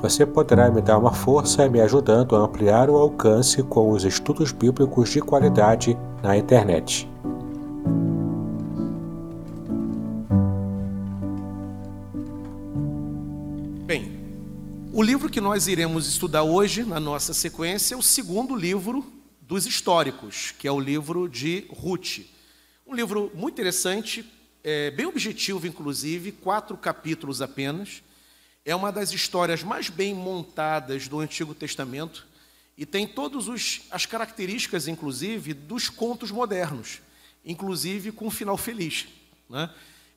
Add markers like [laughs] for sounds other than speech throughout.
Você poderá me dar uma força me ajudando a ampliar o alcance com os estudos bíblicos de qualidade na internet. Bem, o livro que nós iremos estudar hoje, na nossa sequência, é o segundo livro dos históricos, que é o livro de Ruth. Um livro muito interessante, é, bem objetivo, inclusive, quatro capítulos apenas. É uma das histórias mais bem montadas do Antigo Testamento e tem todas as características, inclusive, dos contos modernos, inclusive com um final feliz. Né?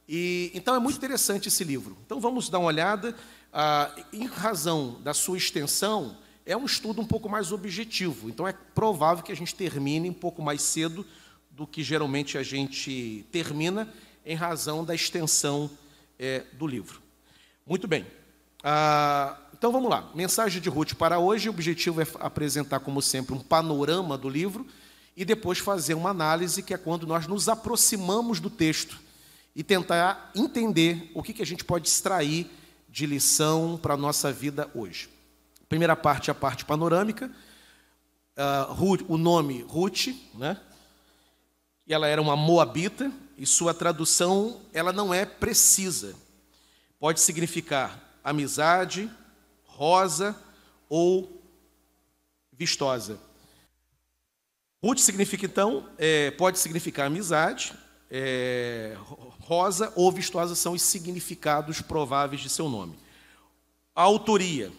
E, então é muito interessante esse livro. Então vamos dar uma olhada. Ah, em razão da sua extensão, é um estudo um pouco mais objetivo. Então é provável que a gente termine um pouco mais cedo do que geralmente a gente termina, em razão da extensão é, do livro. Muito bem. Ah, então vamos lá. Mensagem de Ruth para hoje. O objetivo é apresentar, como sempre, um panorama do livro e depois fazer uma análise, que é quando nós nos aproximamos do texto e tentar entender o que, que a gente pode extrair de lição para a nossa vida hoje. Primeira parte a parte panorâmica. Uh, Ruth, o nome Ruth, né? E ela era uma moabita e sua tradução ela não é precisa. Pode significar amizade, rosa ou vistosa. Ruth significa então, é, pode significar amizade, é, rosa ou vistosa são os significados prováveis de seu nome. A autoria.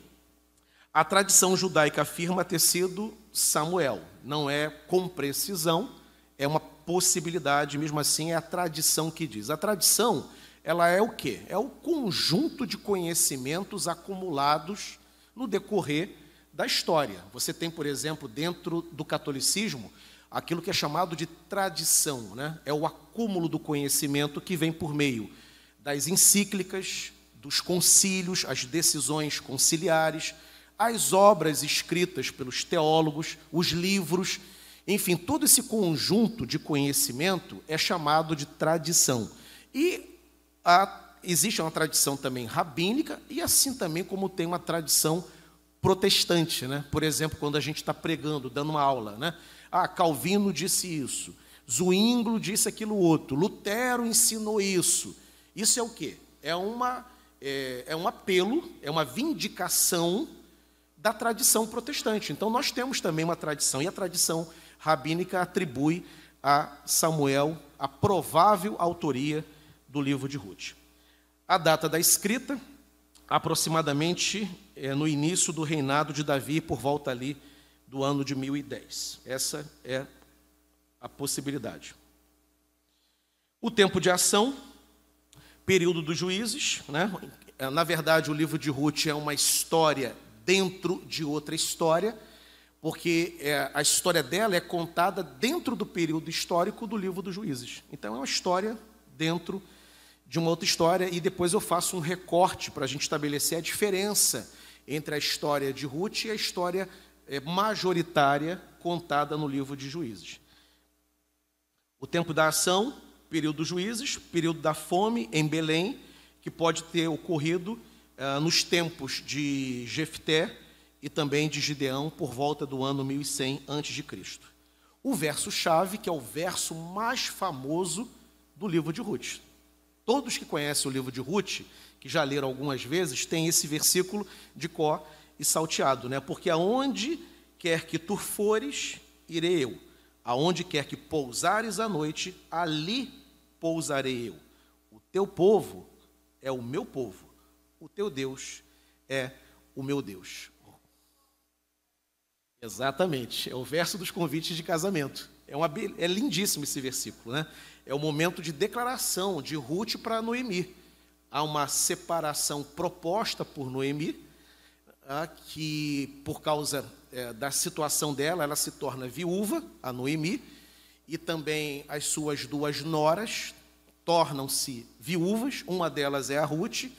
A tradição judaica afirma ter sido Samuel. Não é com precisão, é uma possibilidade, mesmo assim é a tradição que diz. A tradição ela é o quê? É o conjunto de conhecimentos acumulados no decorrer da história. Você tem, por exemplo, dentro do catolicismo, aquilo que é chamado de tradição, né? É o acúmulo do conhecimento que vem por meio das encíclicas, dos concílios, as decisões conciliares, as obras escritas pelos teólogos, os livros, enfim, todo esse conjunto de conhecimento é chamado de tradição. E a, existe uma tradição também rabínica e assim também como tem uma tradição protestante, né? Por exemplo, quando a gente está pregando, dando uma aula, né? Ah, Calvino disse isso, Zwinglo disse aquilo outro, Lutero ensinou isso. Isso é o quê? É uma é, é um apelo, é uma vindicação da tradição protestante. Então nós temos também uma tradição e a tradição rabínica atribui a Samuel a provável autoria do livro de Ruth. A data da escrita, aproximadamente é no início do reinado de Davi, por volta ali do ano de 1010. Essa é a possibilidade. O tempo de ação, período dos juízes, né? Na verdade, o livro de Ruth é uma história dentro de outra história, porque é, a história dela é contada dentro do período histórico do livro dos juízes. Então, é uma história dentro de uma outra história e depois eu faço um recorte para a gente estabelecer a diferença entre a história de Ruth e a história é, majoritária contada no livro de Juízes. O tempo da ação, período dos juízes, período da fome em Belém, que pode ter ocorrido uh, nos tempos de Jefté e também de Gideão por volta do ano 1100 a.C. O verso chave, que é o verso mais famoso do livro de Ruth. Todos que conhecem o livro de Ruth, que já leram algumas vezes, têm esse versículo de có e salteado, né? Porque aonde quer que tu fores, irei eu. Aonde quer que pousares à noite, ali pousarei eu. O teu povo é o meu povo, o teu Deus é o meu Deus. Exatamente, é o verso dos convites de casamento. É, uma, é lindíssimo esse versículo, né? É o momento de declaração de Ruth para Noemi. Há uma separação proposta por Noemi, ah, que por causa é, da situação dela, ela se torna viúva, a Noemi, e também as suas duas noras tornam-se viúvas, uma delas é a Ruth,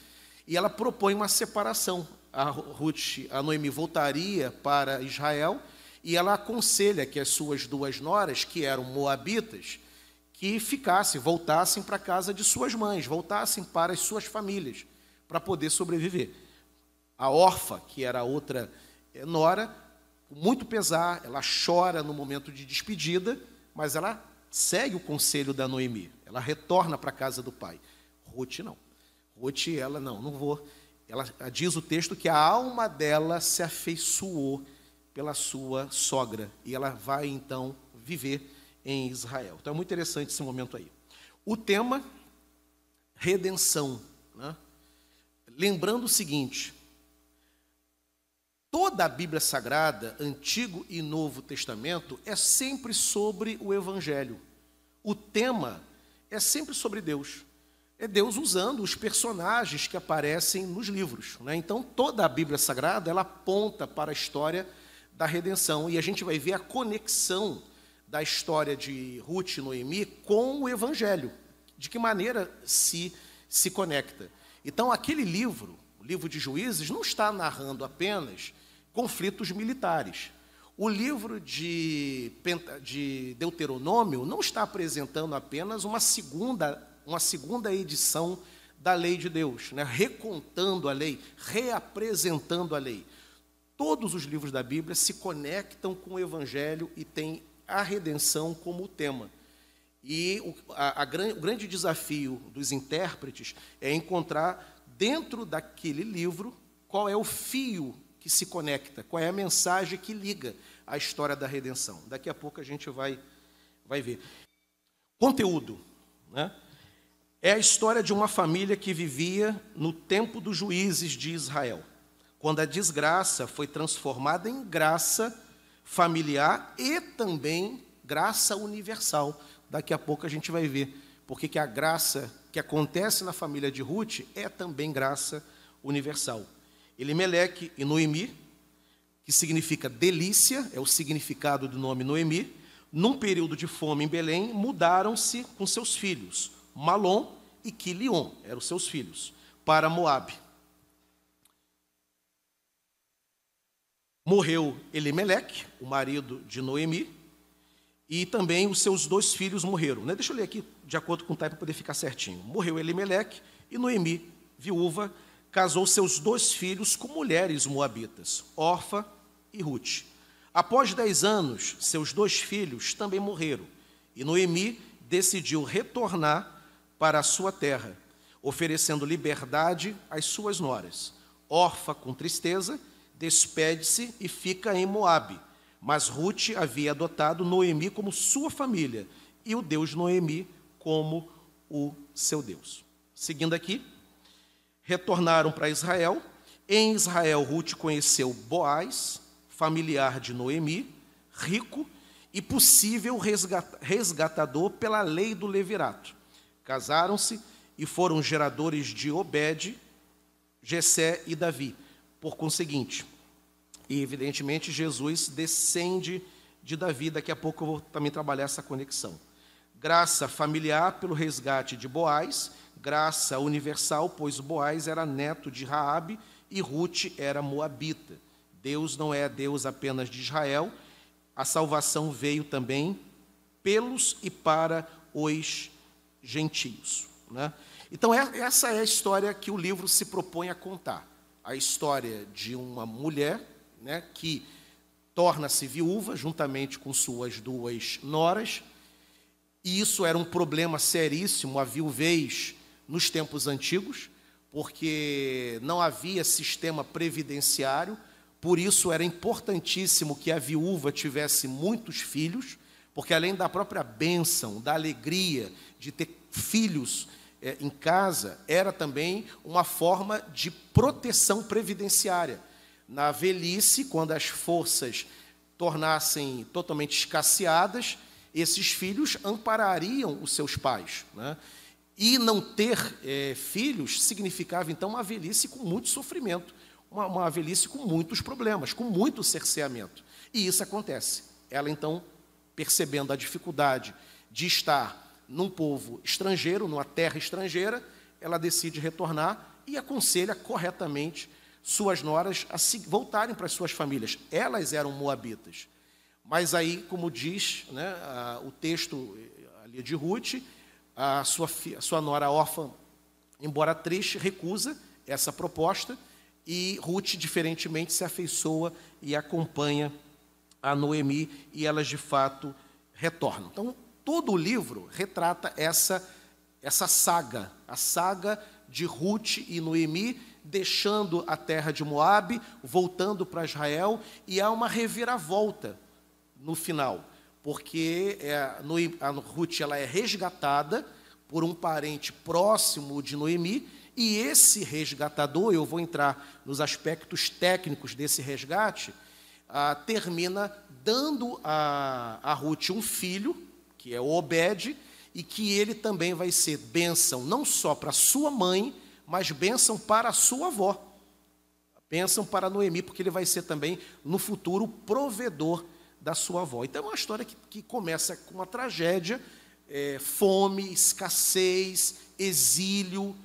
e ela propõe uma separação a Ruth, a Noemi voltaria para Israel e ela aconselha que as suas duas noras, que eram moabitas, que ficassem, voltassem para a casa de suas mães, voltassem para as suas famílias, para poder sobreviver. A órfã, que era a outra eh, nora, com muito pesar, ela chora no momento de despedida, mas ela segue o conselho da Noemi, ela retorna para a casa do pai. Ruth não. Ruth, ela não, não vou ela diz o texto que a alma dela se afeiçoou pela sua sogra e ela vai então viver em Israel. Então é muito interessante esse momento aí. O tema redenção, né? lembrando o seguinte: toda a Bíblia Sagrada, Antigo e Novo Testamento, é sempre sobre o Evangelho. O tema é sempre sobre Deus é Deus usando os personagens que aparecem nos livros. Né? Então, toda a Bíblia Sagrada ela aponta para a história da redenção e a gente vai ver a conexão da história de Ruth e Noemi com o Evangelho. De que maneira se, se conecta. Então, aquele livro, o livro de Juízes, não está narrando apenas conflitos militares. O livro de, de Deuteronômio não está apresentando apenas uma segunda uma segunda edição da lei de Deus, né? recontando a lei, reapresentando a lei. Todos os livros da Bíblia se conectam com o Evangelho e têm a redenção como tema. E o, a, a, o grande desafio dos intérpretes é encontrar dentro daquele livro qual é o fio que se conecta, qual é a mensagem que liga a história da redenção. Daqui a pouco a gente vai, vai ver. Conteúdo. Né? É a história de uma família que vivia no tempo dos juízes de Israel, quando a desgraça foi transformada em graça familiar e também graça universal. Daqui a pouco a gente vai ver porque que a graça que acontece na família de Ruth é também graça universal. Elimeleque e Noemi, que significa delícia, é o significado do nome Noemi, num período de fome em Belém, mudaram-se com seus filhos. Malom e Quilion, eram seus filhos, para Moabe. Morreu Elimeleque, o marido de Noemi, e também os seus dois filhos morreram. Né? Deixa eu ler aqui de acordo com o tempo para poder ficar certinho. Morreu Elimeleque e Noemi, viúva, casou seus dois filhos com mulheres moabitas, Orfa e Ruth. Após dez anos, seus dois filhos também morreram, e Noemi decidiu retornar para a sua terra, oferecendo liberdade às suas noras. Orfa, com tristeza, despede-se e fica em Moabe. Mas Ruth havia adotado Noemi como sua família e o Deus Noemi como o seu Deus. Seguindo aqui, retornaram para Israel. Em Israel, Ruth conheceu Boaz, familiar de Noemi, rico e possível resgatador pela lei do levirato. Casaram-se e foram geradores de Obed, Jessé e Davi. Por conseguinte, e evidentemente Jesus descende de Davi, daqui a pouco eu vou também trabalhar essa conexão. Graça familiar pelo resgate de Boaz, graça universal, pois Boaz era neto de Raabe e Ruth era moabita. Deus não é Deus apenas de Israel, a salvação veio também pelos e para os gentios. Né? Então, é, essa é a história que o livro se propõe a contar. A história de uma mulher né, que torna-se viúva juntamente com suas duas noras, e isso era um problema seríssimo, a viuvez nos tempos antigos, porque não havia sistema previdenciário, por isso era importantíssimo que a viúva tivesse muitos filhos, Porque além da própria bênção, da alegria de ter filhos é, em casa, era também uma forma de proteção previdenciária. Na velhice, quando as forças tornassem totalmente escasseadas, esses filhos amparariam os seus pais. Né? E não ter é, filhos significava, então, uma velhice com muito sofrimento, uma, uma velhice com muitos problemas, com muito cerceamento. E isso acontece. Ela, então, percebendo a dificuldade de estar num povo estrangeiro, numa terra estrangeira, ela decide retornar e aconselha corretamente suas noras a voltarem para as suas famílias. Elas eram moabitas. Mas aí, como diz né, a, o texto eh, ali de Ruth, a sua, a sua nora órfã, embora triste, recusa essa proposta e Ruth, diferentemente, se afeiçoa e acompanha a Noemi e elas de fato retornam. Então, todo o livro retrata essa essa saga, a saga de Ruth e Noemi deixando a terra de Moabe, voltando para Israel e há uma reviravolta no final, porque é, a Ruth ela é resgatada por um parente próximo de Noemi, e esse resgatador, eu vou entrar nos aspectos técnicos desse resgate, ah, termina dando a, a Ruth um filho, que é Obed, e que ele também vai ser bênção não só para sua mãe, mas bênção para a sua avó. Bênção para Noemi, porque ele vai ser também, no futuro, provedor da sua avó. Então é uma história que, que começa com uma tragédia, é, fome, escassez, exílio,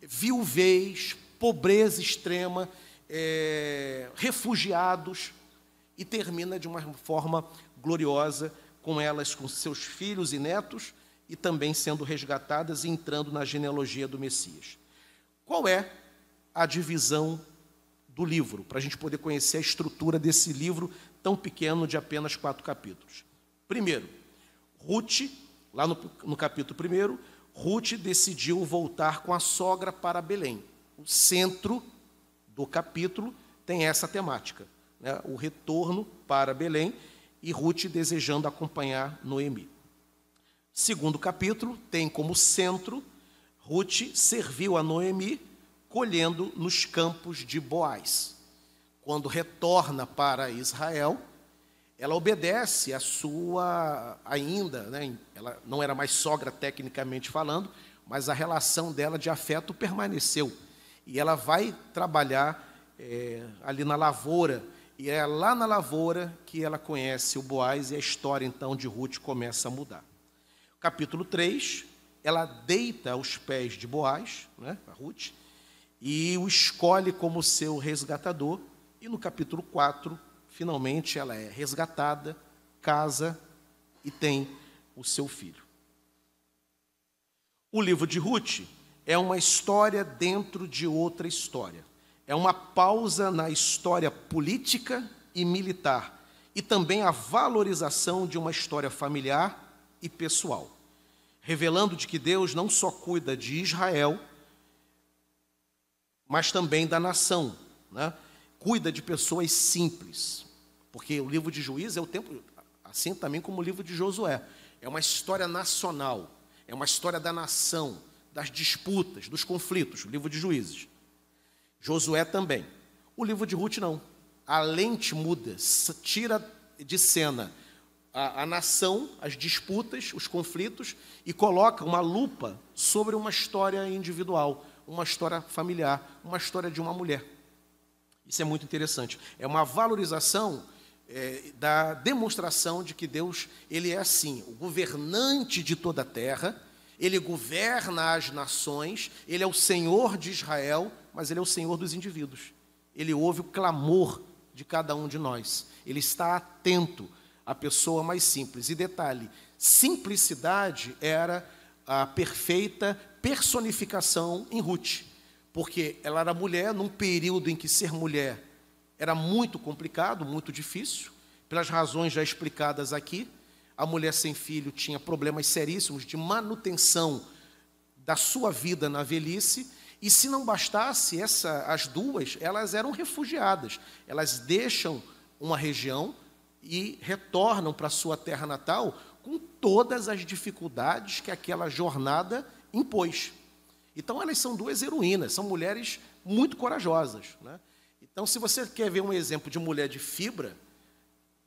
viuvez, pobreza extrema, é, refugiados, e termina de uma forma gloriosa com elas, com seus filhos e netos, e também sendo resgatadas e entrando na genealogia do Messias. Qual é a divisão do livro, para a gente poder conhecer a estrutura desse livro tão pequeno de apenas quatro capítulos. Primeiro, Ruth, lá no, no capítulo primeiro, Ruth decidiu voltar com a sogra para Belém. O centro do capítulo tem essa temática, né? o retorno para Belém e Ruth desejando acompanhar Noemi. Segundo capítulo tem como centro Ruth serviu a Noemi colhendo nos campos de Boaz quando retorna para Israel, ela obedece a sua ainda, né, ela não era mais sogra tecnicamente falando, mas a relação dela de afeto permaneceu. E ela vai trabalhar é, ali na lavoura, e é lá na lavoura que ela conhece o Boaz e a história então de Ruth começa a mudar. Capítulo 3, ela deita aos pés de Boaz, né, a Ruth, e o escolhe como seu resgatador, e no capítulo 4, finalmente ela é resgatada, casa e tem o seu filho. O livro de Ruth é uma história dentro de outra história. É uma pausa na história política e militar e também a valorização de uma história familiar e pessoal, revelando de que Deus não só cuida de Israel, mas também da nação, né? cuida de pessoas simples. Porque o livro de Juízes é o tempo, assim também como o livro de Josué. É uma história nacional, é uma história da nação, das disputas, dos conflitos, o livro de Juízes. Josué também. O livro de Ruth não. A lente muda, tira de cena a, a, nação, as disputas, os conflitos e coloca uma lupa sobre uma história individual, uma história familiar, uma história de uma mulher. Isso é muito interessante. É uma valorização é, da demonstração de que Deus ele é assim, o governante de toda a terra. Ele governa as nações. Ele é o Senhor de Israel, mas ele é o Senhor dos indivíduos. Ele ouve o clamor de cada um de nós. Ele está atento à pessoa mais simples. E detalhe: simplicidade era a perfeita personificação em Ruth porque ela era mulher num período em que ser mulher era muito complicado, muito difícil, pelas razões já explicadas aqui. A mulher sem filho tinha problemas seríssimos de manutenção da sua vida na velhice, e se não bastasse essa, as duas, elas eram refugiadas. Elas deixam uma região e retornam para sua terra natal com todas as dificuldades que aquela jornada impôs. Então, elas são duas heroínas, são mulheres muito corajosas. Né? Então, se você quer ver um exemplo de mulher de fibra,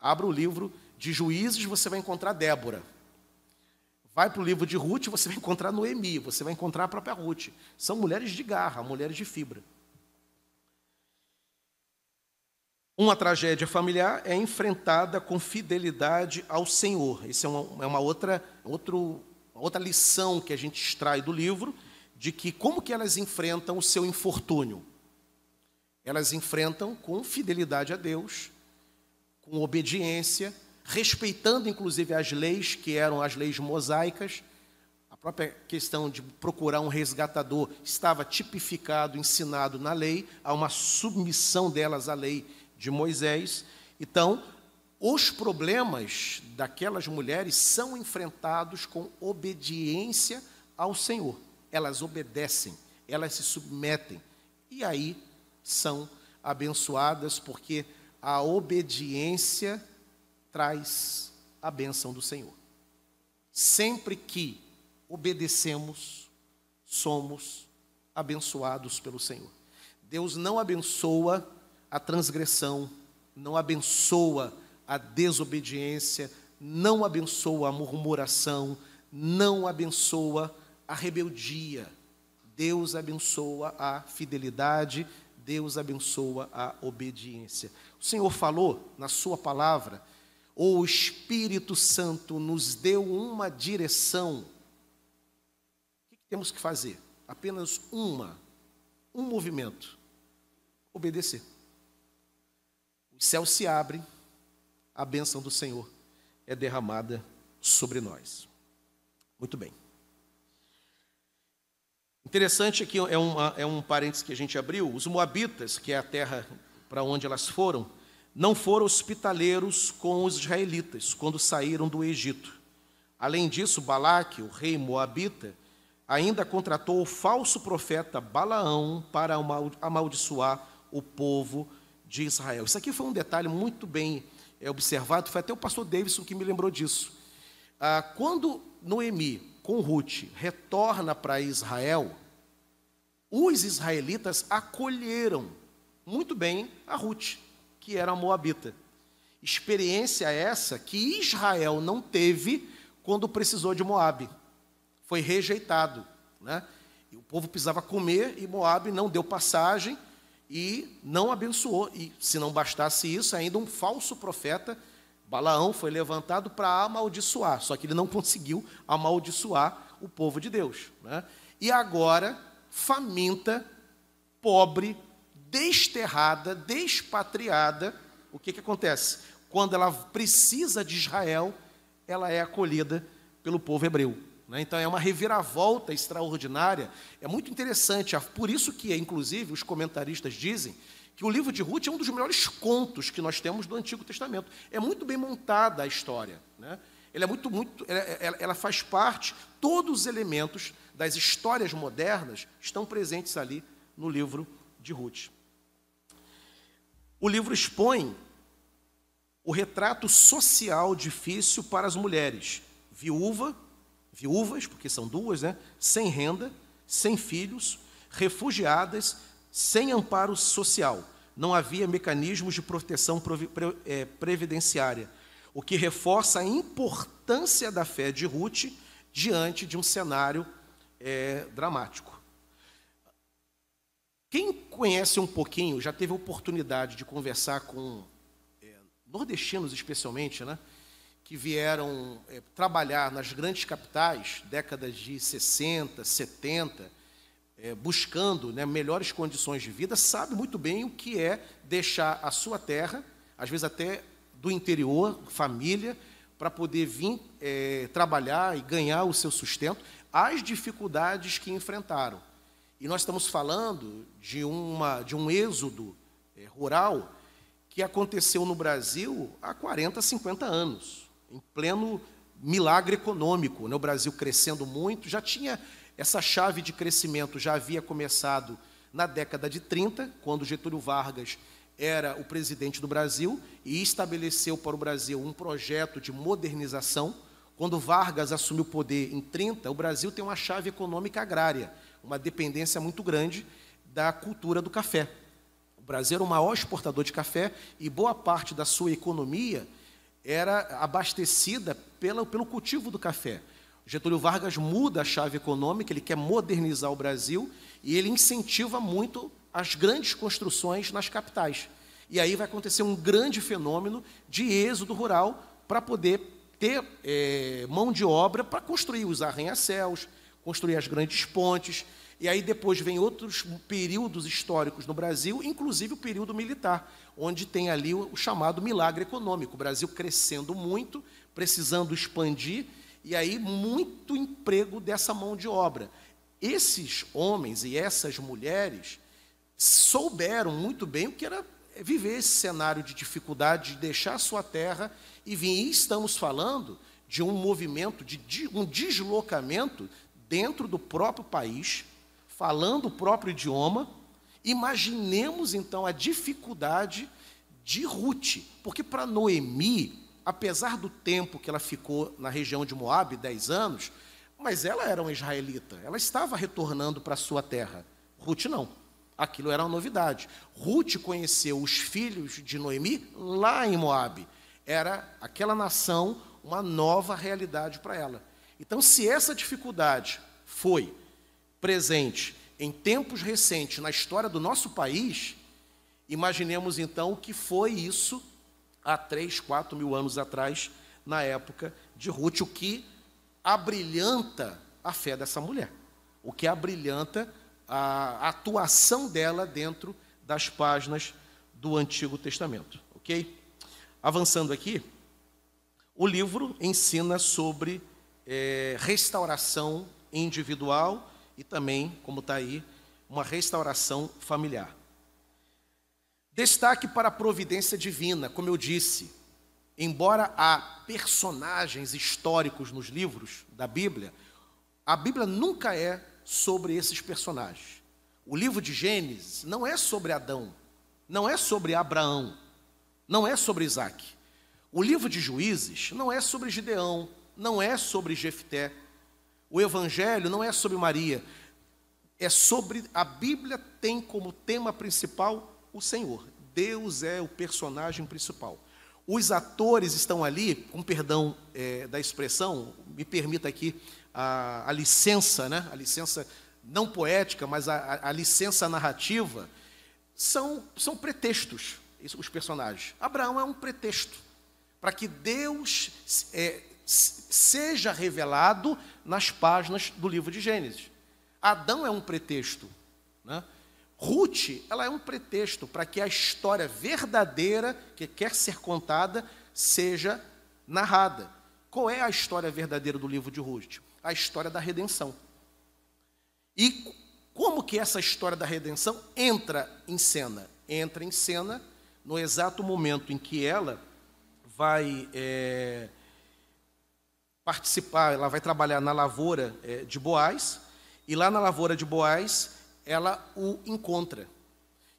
abra o livro de Juízes, você vai encontrar Débora. Vai para o livro de Ruth, você vai encontrar Noemi, você vai encontrar a própria Ruth. São mulheres de garra, mulheres de fibra. Uma tragédia familiar é enfrentada com fidelidade ao Senhor. Isso é uma, é uma outra, outro, outra lição que a gente extrai do livro, de que como que elas enfrentam o seu infortúnio. Elas enfrentam com fidelidade a Deus, com obediência, respeitando inclusive as leis que eram as leis mosaicas. A própria questão de procurar um resgatador estava tipificado, ensinado na lei, há uma submissão delas à lei de Moisés. Então, os problemas daquelas mulheres são enfrentados com obediência ao Senhor. Elas obedecem, elas se submetem e aí são abençoadas porque a obediência traz a bênção do Senhor. Sempre que obedecemos, somos abençoados pelo Senhor. Deus não abençoa a transgressão, não abençoa a desobediência, não abençoa a murmuração, não abençoa a rebeldia. Deus abençoa a fidelidade, Deus abençoa a obediência. O Senhor falou na Sua palavra o Espírito Santo nos deu uma direção, o que temos que fazer? Apenas uma, um movimento: obedecer. Os céus se abrem, a bênção do Senhor é derramada sobre nós. Muito bem. Interessante aqui é, uma, é um parênteses que a gente abriu. Os Moabitas, que é a terra para onde elas foram, não foram hospitaleiros com os israelitas quando saíram do Egito. Além disso, Balaque, o rei moabita, ainda contratou o falso profeta Balaão para amaldiçoar o povo de Israel. Isso aqui foi um detalhe muito bem é, observado, foi até o pastor Davidson que me lembrou disso. Ah, quando Noemi, com Ruth, retorna para Israel, os israelitas acolheram muito bem a Ruth que era moabita. Experiência essa que Israel não teve quando precisou de Moabe. Foi rejeitado, né? O povo precisava comer e Moabe não deu passagem e não abençoou. E se não bastasse isso, ainda um falso profeta, Balaão, foi levantado para amaldiçoar. Só que ele não [laughs] conseguiu amaldiçoar o povo de Deus. Né? E agora, faminta, pobre, desterrada, despatriada, o que, que acontece? Quando ela precisa de Israel, ela é acolhida pelo povo hebreu. Né? Então é uma reviravolta extraordinária. É muito interessante. Por isso que, inclusive, os comentaristas dizem que o livro de Ruth é um dos melhores contos que nós temos do Antigo Testamento. É muito bem montada a história. Né? Ela é muito, muito, ela, ela faz parte. Todos os elementos das histórias modernas estão presentes ali no livro de Ruth. O livro expõe o retrato social difícil para as mulheres, viúva, viúvas, porque são duas, né? sem renda, sem filhos, refugiadas, sem amparo social. Não havia mecanismos de proteção é, previdenciária, o que reforça a importância da fé de Ruth diante de um cenário é, dramático. Quem conhece um pouquinho, já teve oportunidade de conversar com é, nordestinos, especialmente, né, que vieram é, trabalhar nas grandes capitais, décadas de 60, 70, é, buscando né, melhores condições de vida, sabe muito bem o que é deixar a sua terra, às vezes até do interior, família, para poder vir é, trabalhar e ganhar o seu sustento, as dificuldades que enfrentaram. E nós estamos falando de, uma, de um êxodo é, rural que aconteceu no Brasil há 40, 50 anos, em pleno milagre econômico. Né? O Brasil crescendo muito, já tinha essa chave de crescimento, já havia começado na década de 30, quando Getúlio Vargas era o presidente do Brasil e estabeleceu para o Brasil um projeto de modernização Quando Vargas assumiu o poder em 30, o Brasil tem uma chave econômica agrária, uma dependência muito grande da cultura do café. O Brasil era o maior exportador de café e boa parte da sua economia era abastecida pelo, pelo cultivo do café. Getúlio Vargas muda a chave econômica, ele quer modernizar o Brasil e ele incentiva muito as grandes construções nas capitais. E aí vai acontecer um grande fenômeno de êxodo rural para poder ter é, mão de obra para construir os arranha-céus, construir as grandes pontes. E aí depois vem outros períodos históricos no Brasil, inclusive o período militar, onde tem ali o, chamado milagre econômico. O Brasil crescendo muito, precisando expandir e aí muito emprego dessa mão de obra. Esses homens e essas mulheres souberam muito bem o que era viver esse cenário de dificuldade, de deixar sua terra e vir. E estamos falando de um movimento, de um deslocamento dentro do próprio país, falando o próprio idioma. Imaginemos então a dificuldade de Ruth, porque para Noemi apesar do tempo que ela ficou na região de Moab, 10 anos, mas ela era uma israelita, ela estava retornando para a sua terra. Ruth não. Aquilo era uma novidade. Ruth conheceu os filhos de Noemi lá em Moab. Era aquela nação uma nova realidade para ela. Então, se essa dificuldade foi presente em tempos recentes na história do nosso país, imaginemos então o que foi isso há três, quatro mil anos atrás, na época de Ruth, o que abrilhanta a fé dessa mulher, o que abrilhanta a atuação dela dentro das páginas do Antigo Testamento, ok? Avançando aqui, o livro ensina sobre é, restauração individual e também, como está aí, uma restauração familiar. Destaque para a providência divina, como eu disse, embora há personagens históricos nos livros da Bíblia, a Bíblia nunca é sobre esses personagens. O livro de Gênesis não é sobre Adão, não é sobre Abraão, não é sobre Isaac. O livro de Juízes não é sobre Gideão, não é sobre Jefté. O Evangelho não é sobre Maria, é sobre. A Bíblia tem como tema principal o Senhor. Deus é o personagem principal. Os atores estão ali, com perdão é, da expressão, me permita aqui a, a, licença, né? a licença não poética, mas a, a licença narrativa, são, são pretextos, os personagens. Abraão é um pretexto para que Deus é, seja revelado nas páginas do livro de Gênesis. Adão é um pretexto. Né? Ruth, ela é um pretexto para que a história verdadeira que quer ser contada seja narrada. Qual é a história verdadeira do livro de Ruth? A história da redenção. E como que essa história da redenção entra em cena? Entra em cena no exato momento em que ela vai é, participar, ela vai trabalhar na lavoura é, de Boaz, e lá na lavoura de Boaz, ela o encontra.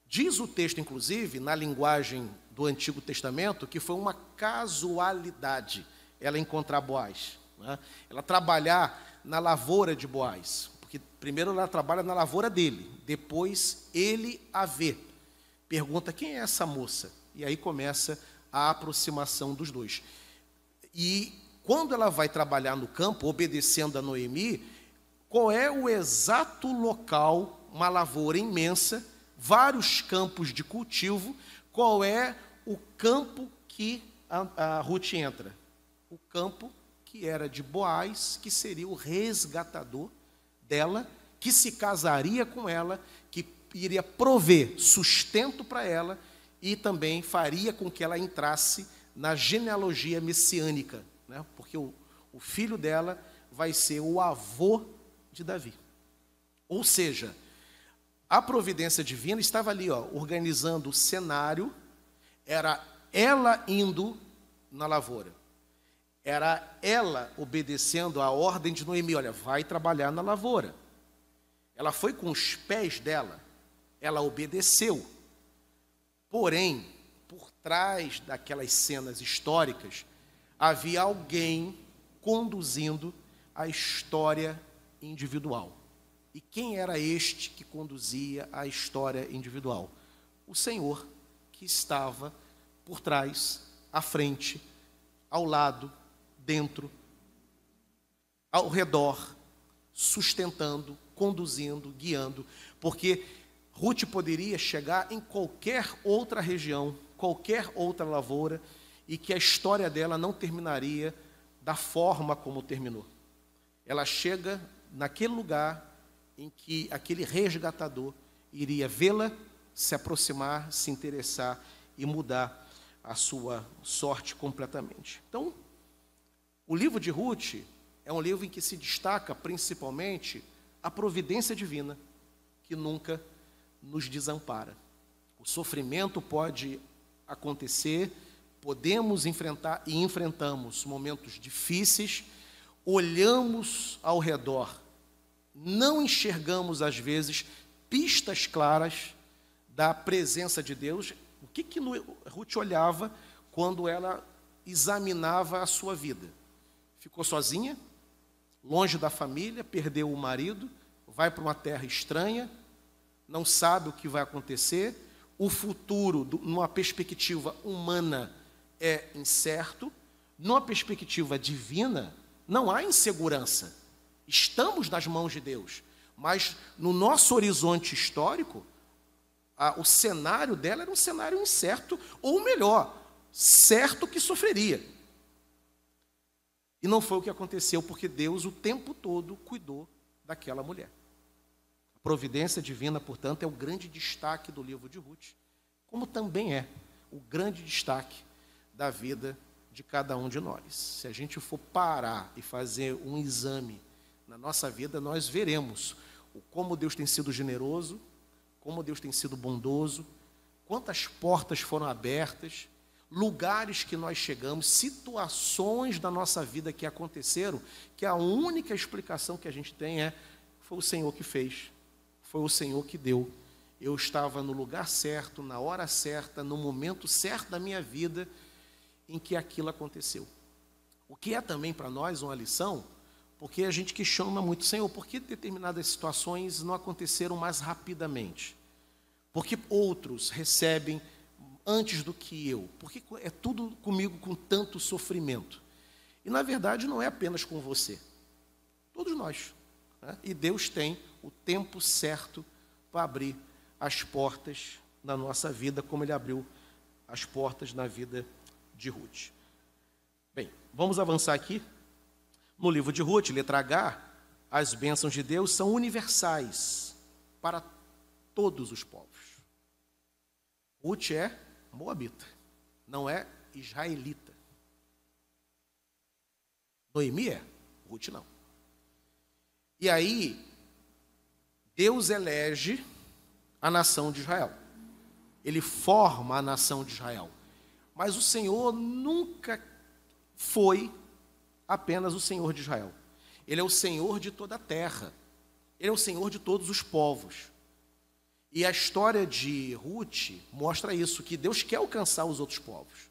Diz o texto, inclusive, na linguagem do Antigo Testamento, que foi uma casualidade ela encontrar Boaz. Né? Ela trabalhar na lavoura de Boaz. Porque primeiro ela trabalha na lavoura dele, depois ele a vê. Pergunta quem é essa moça? E aí começa a aproximação dos dois. E quando ela vai trabalhar no campo, obedecendo a Noemi, qual é o exato local uma lavoura imensa, vários campos de cultivo. Qual é o campo que a, a Ruth entra? O campo que era de Boaz, que seria o resgatador dela, que se casaria com ela, que iria prover sustento para ela e também faria com que ela entrasse na genealogia messiânica, né? porque o, o filho dela vai ser o avô de Davi. Ou seja, a providência divina estava ali, ó, organizando o cenário, era ela indo na lavoura. Era ela obedecendo a ordem de Noemi, olha, vai trabalhar na lavoura. Ela foi com os pés dela, ela obedeceu. Porém, por trás daquelas cenas históricas, havia alguém conduzindo a história individual. E quem era este que conduzia a história individual? O Senhor que estava por trás, à frente, ao lado, dentro, ao redor, sustentando, conduzindo, guiando, porque Ruth poderia chegar em qualquer outra região, qualquer outra lavoura, e que a história dela não terminaria da forma como terminou. Ela chega naquele lugar em que aquele resgatador iria vê-la, se aproximar, se interessar e mudar a sua sorte completamente. Então, o livro de Ruth é um livro em que se destaca principalmente a providência divina, que nunca nos desampara. O sofrimento pode acontecer, podemos enfrentar e enfrentamos momentos difíceis, olhamos ao redor não enxergamos, às vezes, pistas claras da presença de Deus. O que, que Ruth olhava quando ela examinava a sua vida? Ficou sozinha, longe da família, perdeu o marido, vai para uma terra estranha, não sabe o que vai acontecer, o futuro, numa perspectiva humana, é incerto, numa perspectiva divina, não há insegurança. Estamos nas mãos de Deus. Mas no nosso horizonte histórico, a, o cenário dela era um cenário incerto, ou melhor, certo que sofreria. E não foi o que aconteceu, porque Deus o tempo todo cuidou daquela mulher. A providência divina, portanto, é o grande destaque do livro de Ruth, como também é o grande destaque da vida de cada um de nós. Se a gente for parar e fazer um exame na nossa vida, nós veremos o como Deus tem sido generoso, como Deus tem sido bondoso, quantas portas foram abertas, lugares que nós chegamos, situações da nossa vida que aconteceram, que a única explicação que a gente tem é: foi o Senhor que fez, foi o Senhor que deu. Eu estava no lugar certo, na hora certa, no momento certo da minha vida em que aquilo aconteceu. O que é também para nós uma lição porque a gente questiona muito, Senhor, por que determinadas situações não aconteceram mais rapidamente? Por que outros recebem antes do que eu? Por que é tudo comigo com tanto sofrimento? E na verdade não é apenas com você, todos nós. Né? E Deus tem o tempo certo para abrir as portas na nossa vida, como Ele abriu as portas na vida de Ruth. Bem, vamos avançar aqui. No livro de Ruth, letra H, as bênçãos de Deus são universais para todos os povos. Ruth é moabita, não é israelita. Noemi é, Ruth não. E aí, Deus elege a nação de Israel. Ele forma a nação de Israel. Mas o Senhor nunca foi apenas o Senhor de Israel. Ele é o Senhor de toda a terra. Ele é o Senhor de todos os povos. E a história de Ruth mostra isso, que Deus quer alcançar os outros povos.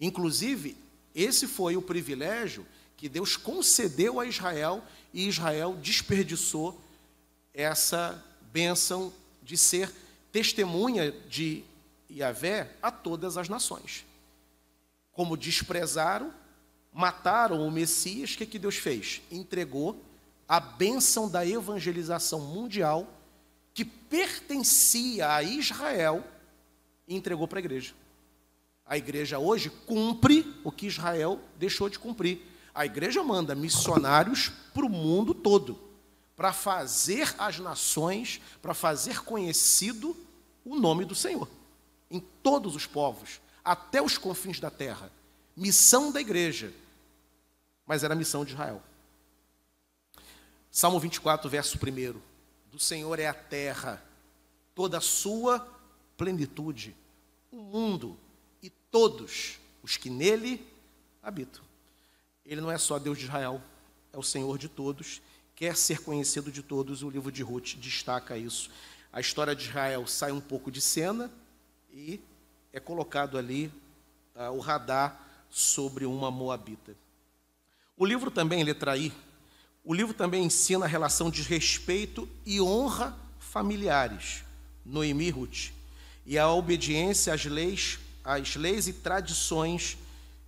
Inclusive, esse foi o privilégio que Deus concedeu a Israel e Israel desperdiçou essa bênção de ser testemunha de Yahvé a todas as nações. Como desprezaram, mataram o Messias, o que, que Deus fez? Entregou a bênção da evangelização mundial que pertencia a Israel e entregou para a igreja. A igreja hoje cumpre o que Israel deixou de cumprir. A igreja manda missionários para o mundo todo, para fazer as nações, para fazer conhecido o nome do Senhor, em todos os povos, até os confins da terra. Missão da igreja mas era a missão de Israel. Salmo 24, verso 1. Do Senhor é a terra, toda a sua plenitude, o mundo e todos os que nele habitam. Ele não é só Deus de Israel, é o Senhor de todos, quer ser conhecido de todos, o livro de Ruth destaca isso. A história de Israel sai um pouco de cena e é colocado ali uh, o radar sobre uma moabita. O livro também, letra I, o livro também ensina a relação de respeito e honra familiares, Noemi e Ruth, e a obediência às leis, às leis e tradições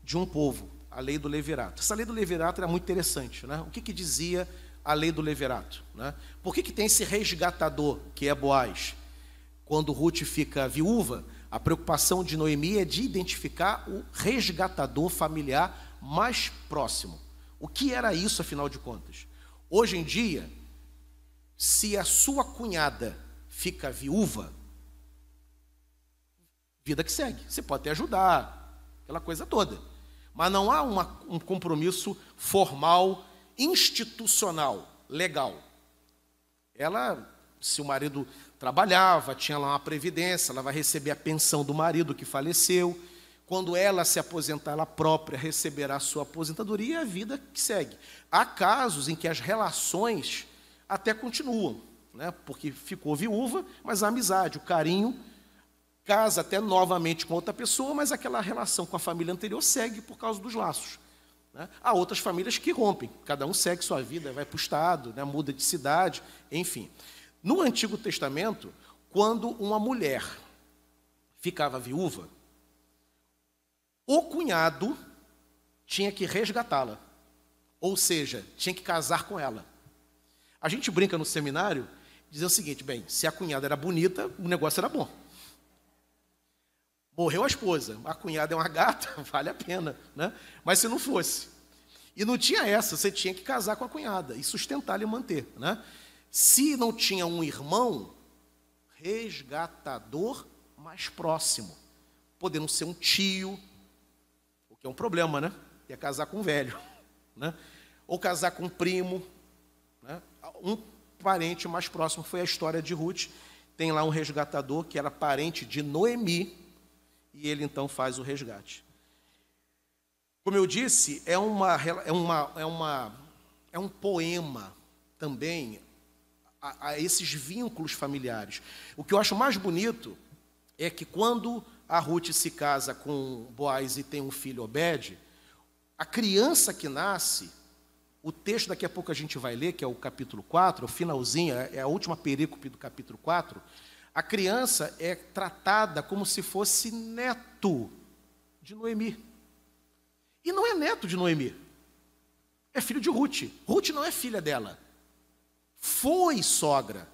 de um povo, a lei do levirato. Essa lei do levirato era muito interessante. Né? O que, que dizia a lei do levirato? Né? Por que, que tem esse resgatador, que é Boaz? Quando Ruth fica viúva, a preocupação de Noemi é de identificar o resgatador familiar mais próximo. O que era isso, afinal de contas? Hoje em dia, se a sua cunhada fica viúva, vida que segue. Você pode até ajudar, aquela coisa toda. Mas não há uma, um compromisso formal, institucional, legal. Ela, se o marido trabalhava, tinha lá uma previdência, ela vai receber a pensão do marido que faleceu. Quando ela se aposentar, ela própria receberá a sua aposentadoria e a vida que segue. Há casos em que as relações até continuam, né? porque ficou viúva, mas a amizade, o carinho, casa até novamente com outra pessoa, mas aquela relação com a família anterior segue por causa dos laços. Né? Há outras famílias que rompem, cada um segue sua vida, vai para o Estado, né? muda de cidade, enfim. No Antigo Testamento, quando uma mulher ficava viúva, o cunhado tinha que resgatá-la, ou seja, tinha que casar com ela. A gente brinca no seminário, dizendo o seguinte: bem, se a cunhada era bonita, o negócio era bom. Morreu a esposa, a cunhada é uma gata, [laughs] vale a pena, né? Mas se não fosse. E não tinha essa, você tinha que casar com a cunhada e sustentá-la e manter, né? Se não tinha um irmão, resgatador mais próximo, podendo ser um tio, o que é um problema, né? Ia casar com um velho, [laughs] né? Ou casar com um primo, né? Um parente mais próximo foi a história de Ruth. Tem lá um resgatador que era parente de Noemi, e ele então faz o resgate. Como eu disse, é, uma, é, uma, é, uma, é um poema também a, a esses vínculos familiares. O que eu acho mais bonito é que quando a Ruth se casa com Boaz e tem um filho Obed, a criança que nasce, o texto daqui a pouco a gente vai ler, que é o capítulo 4, o finalzinho, é a última perícope do capítulo 4, a criança é tratada como se fosse neto de Noemi. E não é neto de Noemi, é filho de Ruth. Ruth não é filha dela foi sogra,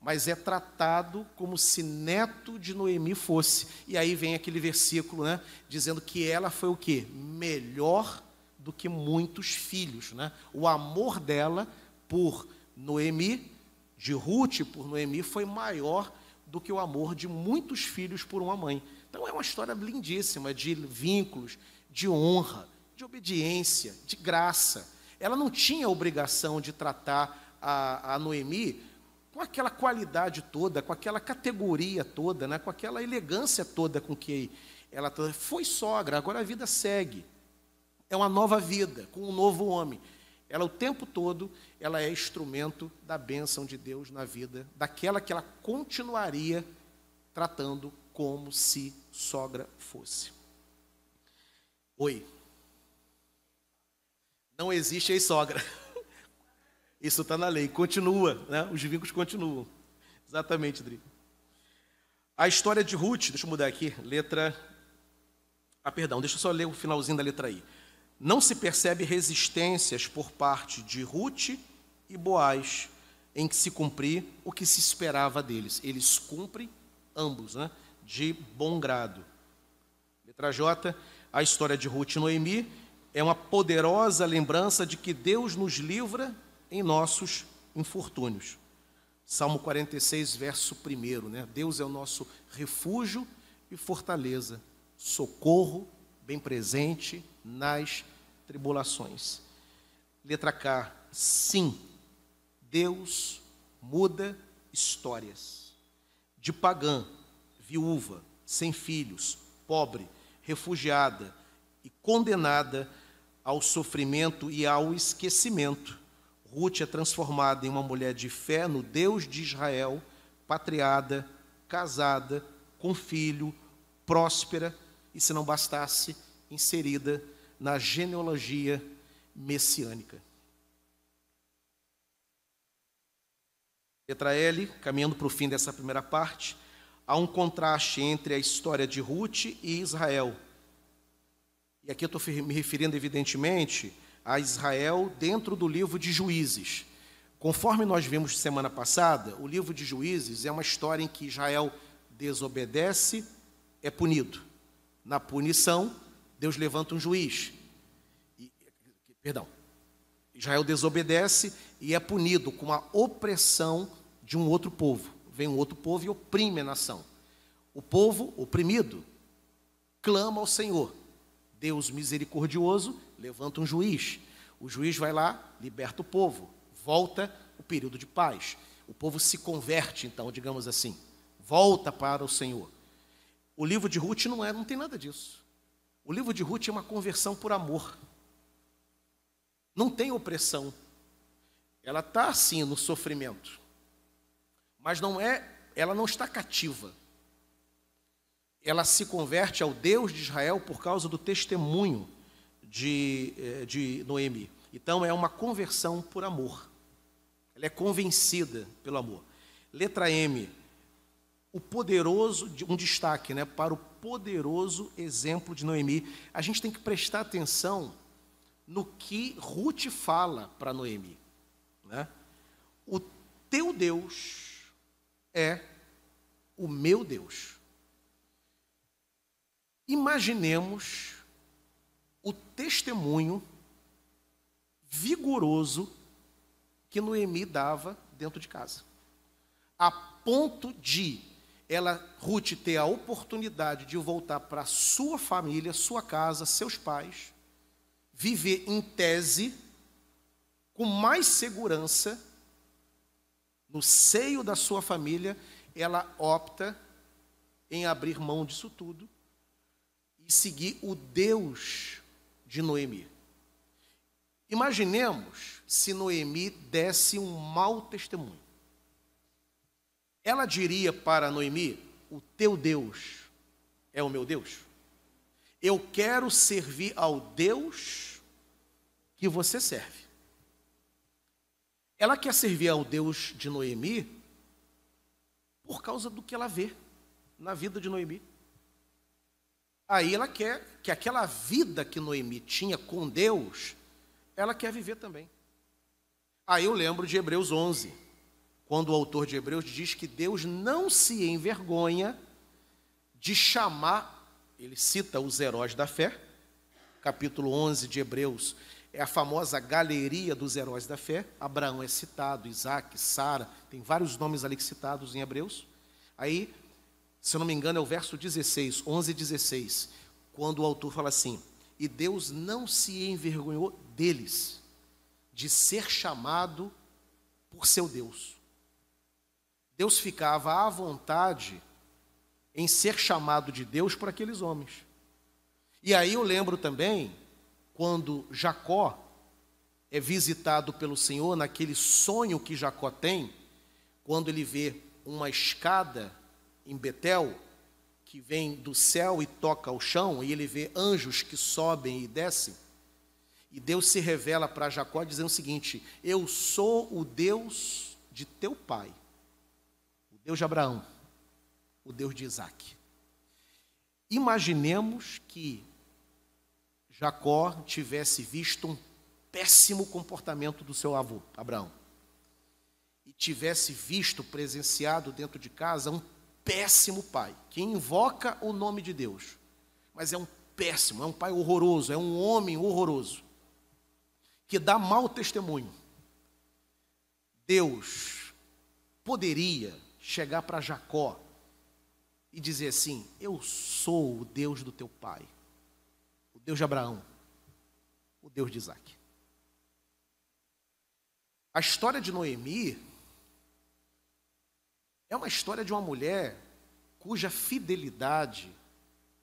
mas é tratado como se neto de Noemi fosse. E aí vem aquele versículo, né, dizendo que ela foi o quê? Melhor do que muitos filhos, né? O amor dela por Noemi, de Ruth por Noemi, foi maior do que o amor de muitos filhos por uma mãe. Então é uma história lindíssima de vínculos, de honra, de obediência, de graça. Ela não tinha obrigação de tratar a, a Noemi com aquela qualidade toda, com aquela categoria toda, né, com aquela elegância toda com que ela foi sogra, agora a vida segue. É uma nova vida, com um novo homem. Ela o tempo todo, ela é instrumento da bênção de Deus na vida daquela que ela continuaria tratando como se sogra fosse. Oi. Não existe ex-sogra. [laughs] Isso está na lei, continua, né? os vínculos continuam. Exatamente, Dri. A história de Ruth, deixa eu mudar aqui, letra. Ah, perdão, deixa eu só ler o finalzinho da letra I. Não se percebe resistências por parte de Ruth e Boaz em que se cumprir o que se esperava deles. Eles cumprem ambos, né? de bom grado. Letra J, a história de Ruth e Noemi é uma poderosa lembrança de que Deus nos livra em nossos infortúnios. Salmo 46, verso 1, né? Deus é o nosso refúgio e fortaleza, socorro bem presente nas tribulações. Letra K, sim, Deus muda histórias. De pagã, viúva, sem filhos, pobre, refugiada e condenada ao sofrimento e ao esquecimento Ruth é transformada em uma mulher de fé no Deus de Israel, patriada, casada, com filho, próspera e, se não bastasse, inserida na genealogia messiânica. Letra L, caminhando para o fim dessa primeira parte, há um contraste entre a história de Ruth e Israel. E aqui eu estou me referindo, evidentemente, a Israel dentro do livro de Juízes. Conforme nós vimos semana passada, o livro de Juízes é uma história em que Israel desobedece, é punido. Na punição, Deus levanta um juiz. E, perdão. Israel desobedece e é punido com a opressão de um outro povo. Vem um outro povo e oprime a nação. O povo oprimido clama ao Senhor. Deus misericordioso levanta um juiz. O juiz vai lá, liberta o povo. Volta o período de paz. O povo se converte, então, digamos assim. Volta para o Senhor. O livro de Ruth não é, não tem nada disso. O livro de Ruth é uma conversão por amor. Não tem opressão. Ela está assim no sofrimento. Mas não é, ela não está cativa. Ela se converte ao Deus de Israel por causa do testemunho de, eh, de Noemi. Então é uma conversão por amor. Ela é convencida pelo amor. Letra M, o poderoso, um destaque né, para o poderoso exemplo de Noemi. A gente tem que prestar atenção no que Ruth fala para Noemi. Né? O teu Deus é o meu Deus. Imaginemos testemunho vigoroso que Noemi dava dentro de casa, a ponto de ela, Ruth, ter a oportunidade de voltar para sua família, sua casa, seus pais, viver em tese, com mais segurança, no seio da sua família, ela opta em abrir mão disso tudo e seguir o Deus de Noemi. Imaginemos se Noemi desse um mau testemunho. Ela diria para Noemi: O teu Deus é o meu Deus. Eu quero servir ao Deus que você serve. Ela quer servir ao Deus de Noemi por causa do que ela vê na vida de Noemi. Aí ela quer que aquela vida que Noemi tinha com Deus, ela quer viver também. Aí eu lembro de Hebreus 11 quando o autor de Hebreus diz que Deus não se envergonha de chamar, ele cita os heróis da fé, capítulo 11 de Hebreus, é a famosa galeria dos heróis da fé. Abraão é citado, Isaac, Sara, tem vários nomes ali citados em Hebreus. Aí, se eu não me engano, é o verso 16, 11 e 16, quando o autor fala assim: E Deus não se envergonhou deles, de ser chamado por seu Deus. Deus ficava à vontade em ser chamado de Deus por aqueles homens. E aí eu lembro também quando Jacó é visitado pelo Senhor naquele sonho que Jacó tem, quando ele vê uma escada em Betel que vem do céu e toca ao chão, e ele vê anjos que sobem e descem. E Deus se revela para Jacó dizendo o seguinte: Eu sou o Deus de teu pai Deus de Abraão, o Deus de Isaac. Imaginemos que Jacó tivesse visto um péssimo comportamento do seu avô, Abraão, e tivesse visto, presenciado dentro de casa, um péssimo pai, que invoca o nome de Deus, mas é um péssimo, é um pai horroroso, é um homem horroroso, que dá mau testemunho. Deus poderia chegar para Jacó e dizer assim: Eu sou o Deus do teu pai, o Deus de Abraão, o Deus de Isaac. A história de Noemi é uma história de uma mulher cuja fidelidade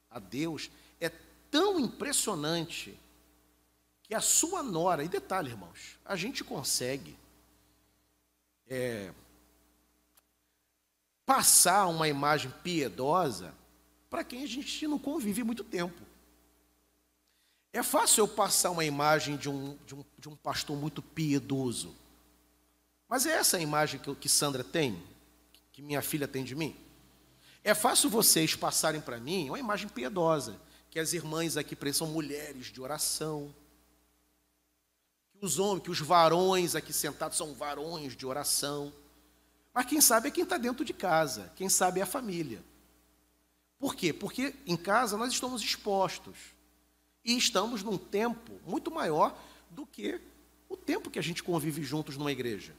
a Deus é tão impressionante que a sua nora, e detalhe, irmãos, a gente consegue é, passar uma imagem piedosa para quem a gente não convive muito tempo. É fácil eu passar uma imagem de um, de um, de um pastor muito piedoso. Mas é essa a imagem que, que Sandra tem, que minha filha tem de mim? É fácil vocês passarem para mim uma imagem piedosa, que as irmãs aqui são mulheres de oração, que os homens, que os varões aqui sentados são varões de oração. Mas quem sabe é quem está dentro de casa, quem sabe é a família. Por quê? Porque em casa nós estamos expostos. E estamos num tempo muito maior do que o tempo que a gente convive juntos numa igreja.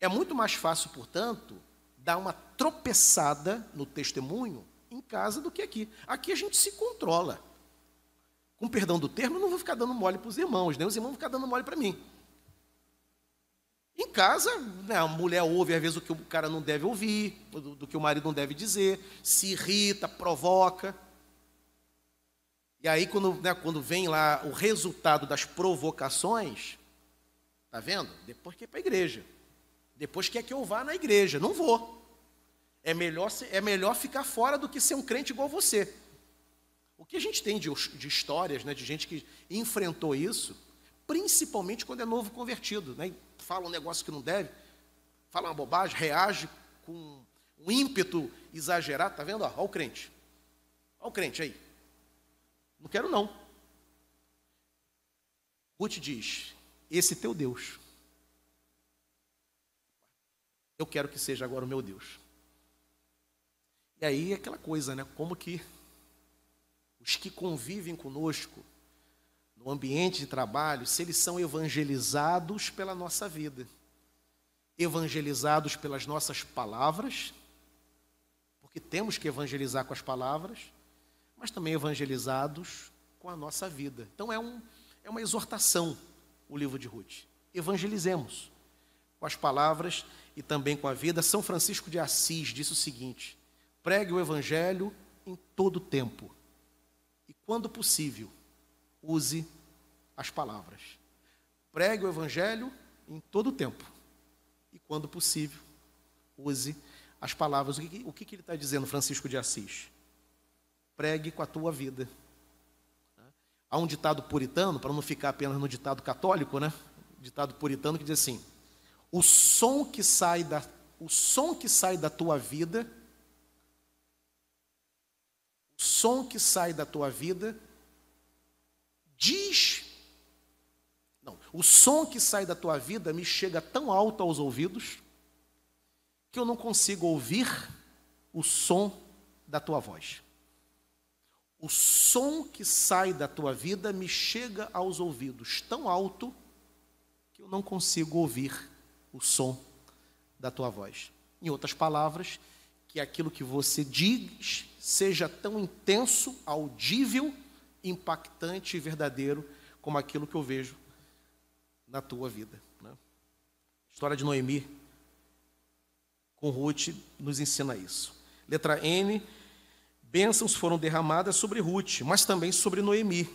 É muito mais fácil, portanto, dar uma tropeçada no testemunho em casa do que aqui. Aqui a gente se controla. Com perdão do termo, eu não vou ficar dando mole para os irmãos, nem os irmãos vão ficar dando mole para mim. Em casa, né, a mulher ouve às vezes o que o cara não deve ouvir, do, do que o marido não deve dizer, se irrita, provoca. E aí, quando, né, quando vem lá o resultado das provocações, tá vendo? Depois que é para a igreja. Depois quer que eu vá na igreja. Não vou. É melhor, é melhor ficar fora do que ser um crente igual você. O que a gente tem de, de histórias, né, de gente que enfrentou isso, principalmente quando é novo convertido, né, fala um negócio que não deve, fala uma bobagem, reage com um ímpeto exagerado, tá vendo? Olha o crente. Olha o crente aí. Não quero não. Ruth diz: Esse teu Deus eu quero que seja agora o meu Deus. E aí aquela coisa, né? Como que os que convivem conosco no ambiente de trabalho, se eles são evangelizados pela nossa vida, evangelizados pelas nossas palavras, porque temos que evangelizar com as palavras, mas também evangelizados com a nossa vida. Então é, um, é uma exortação o livro de Ruth. Evangelizemos com as palavras e também com a vida. São Francisco de Assis disse o seguinte: pregue o evangelho em todo tempo e, quando possível, use as palavras. Pregue o evangelho em todo tempo e, quando possível, use as palavras. O que, o que ele está dizendo, Francisco de Assis? Pregue com a tua vida. Há um ditado puritano, para não ficar apenas no ditado católico, né? Ditado puritano que diz assim: o som que sai da, o som que sai da tua vida, o som que sai da tua vida diz não, o som que sai da tua vida me chega tão alto aos ouvidos que eu não consigo ouvir o som da tua voz. O som que sai da tua vida me chega aos ouvidos tão alto que eu não consigo ouvir o som da tua voz. Em outras palavras, que aquilo que você diz seja tão intenso, audível, impactante e verdadeiro como aquilo que eu vejo na tua vida. Né? A história de Noemi com Ruth nos ensina isso. Letra N, bênçãos foram derramadas sobre Ruth, mas também sobre Noemi.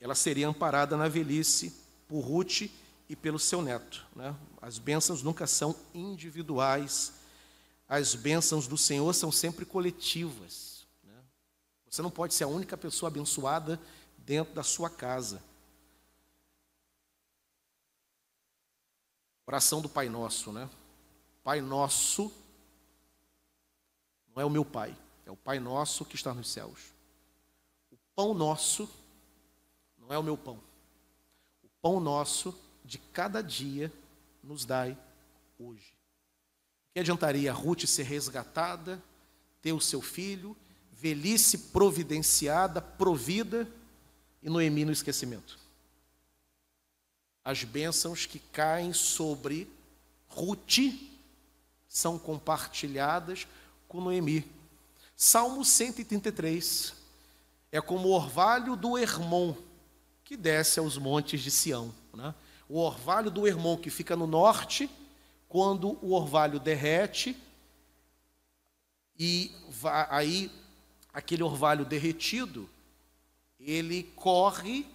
Ela seria amparada na velhice por Ruth e pelo seu neto. Né? As bênçãos nunca são individuais, as bênçãos do Senhor são sempre coletivas. Né? Você não pode ser a única pessoa abençoada dentro da sua casa. Oração do Pai Nosso, né? Pai Nosso não é o meu Pai, é o Pai Nosso que está nos céus. O pão nosso não é o meu pão. O pão nosso de cada dia nos dai hoje. Que adiantaria Ruth ser resgatada, ter o seu filho, velhice providenciada, provida e Noemi no esquecimento? As bênçãos que caem sobre Ruth são compartilhadas com Noemi. Salmo 133 é como o orvalho do Hermon que desce aos montes de Sião. Né? O orvalho do Hermon, que fica no norte, quando o orvalho derrete, e aí aquele orvalho derretido, ele corre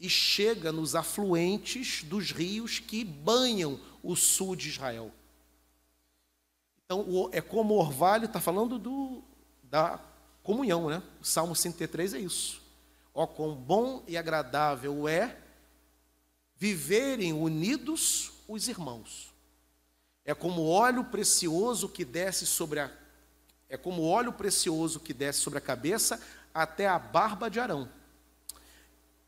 e chega nos afluentes dos rios que banham o sul de Israel. Então, é como o orvalho, está falando do, da comunhão, né? O Salmo 103 é isso. Ó quão bom e agradável é viverem unidos os irmãos. É como óleo precioso que desce sobre a é como óleo precioso que desce sobre a cabeça até a barba de Arão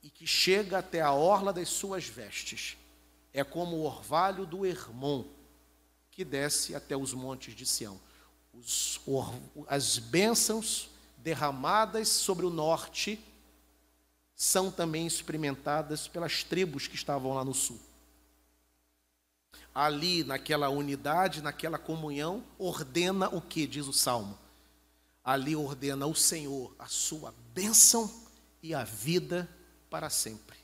e que chega até a orla das suas vestes. É como o orvalho do Hermon que desce até os montes de Sião. Os, as bênçãos derramadas sobre o norte são também experimentadas pelas tribos que estavam lá no sul. Ali, naquela unidade, naquela comunhão, ordena o que diz o salmo? Ali ordena o Senhor a sua bênção e a vida para sempre.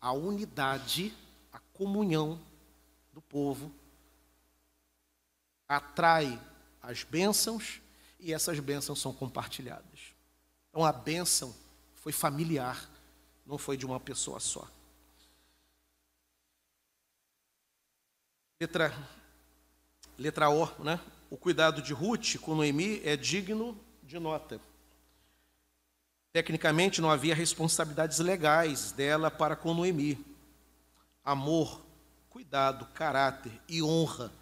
A unidade, a comunhão do povo atrai as bênçãos e essas bênçãos são compartilhadas. Então a bênção foi familiar não foi de uma pessoa só. Letra, letra O, né? O cuidado de Ruth com Noemi é digno de nota. Tecnicamente, não havia responsabilidades legais dela para com Noemi. Amor, cuidado, caráter e honra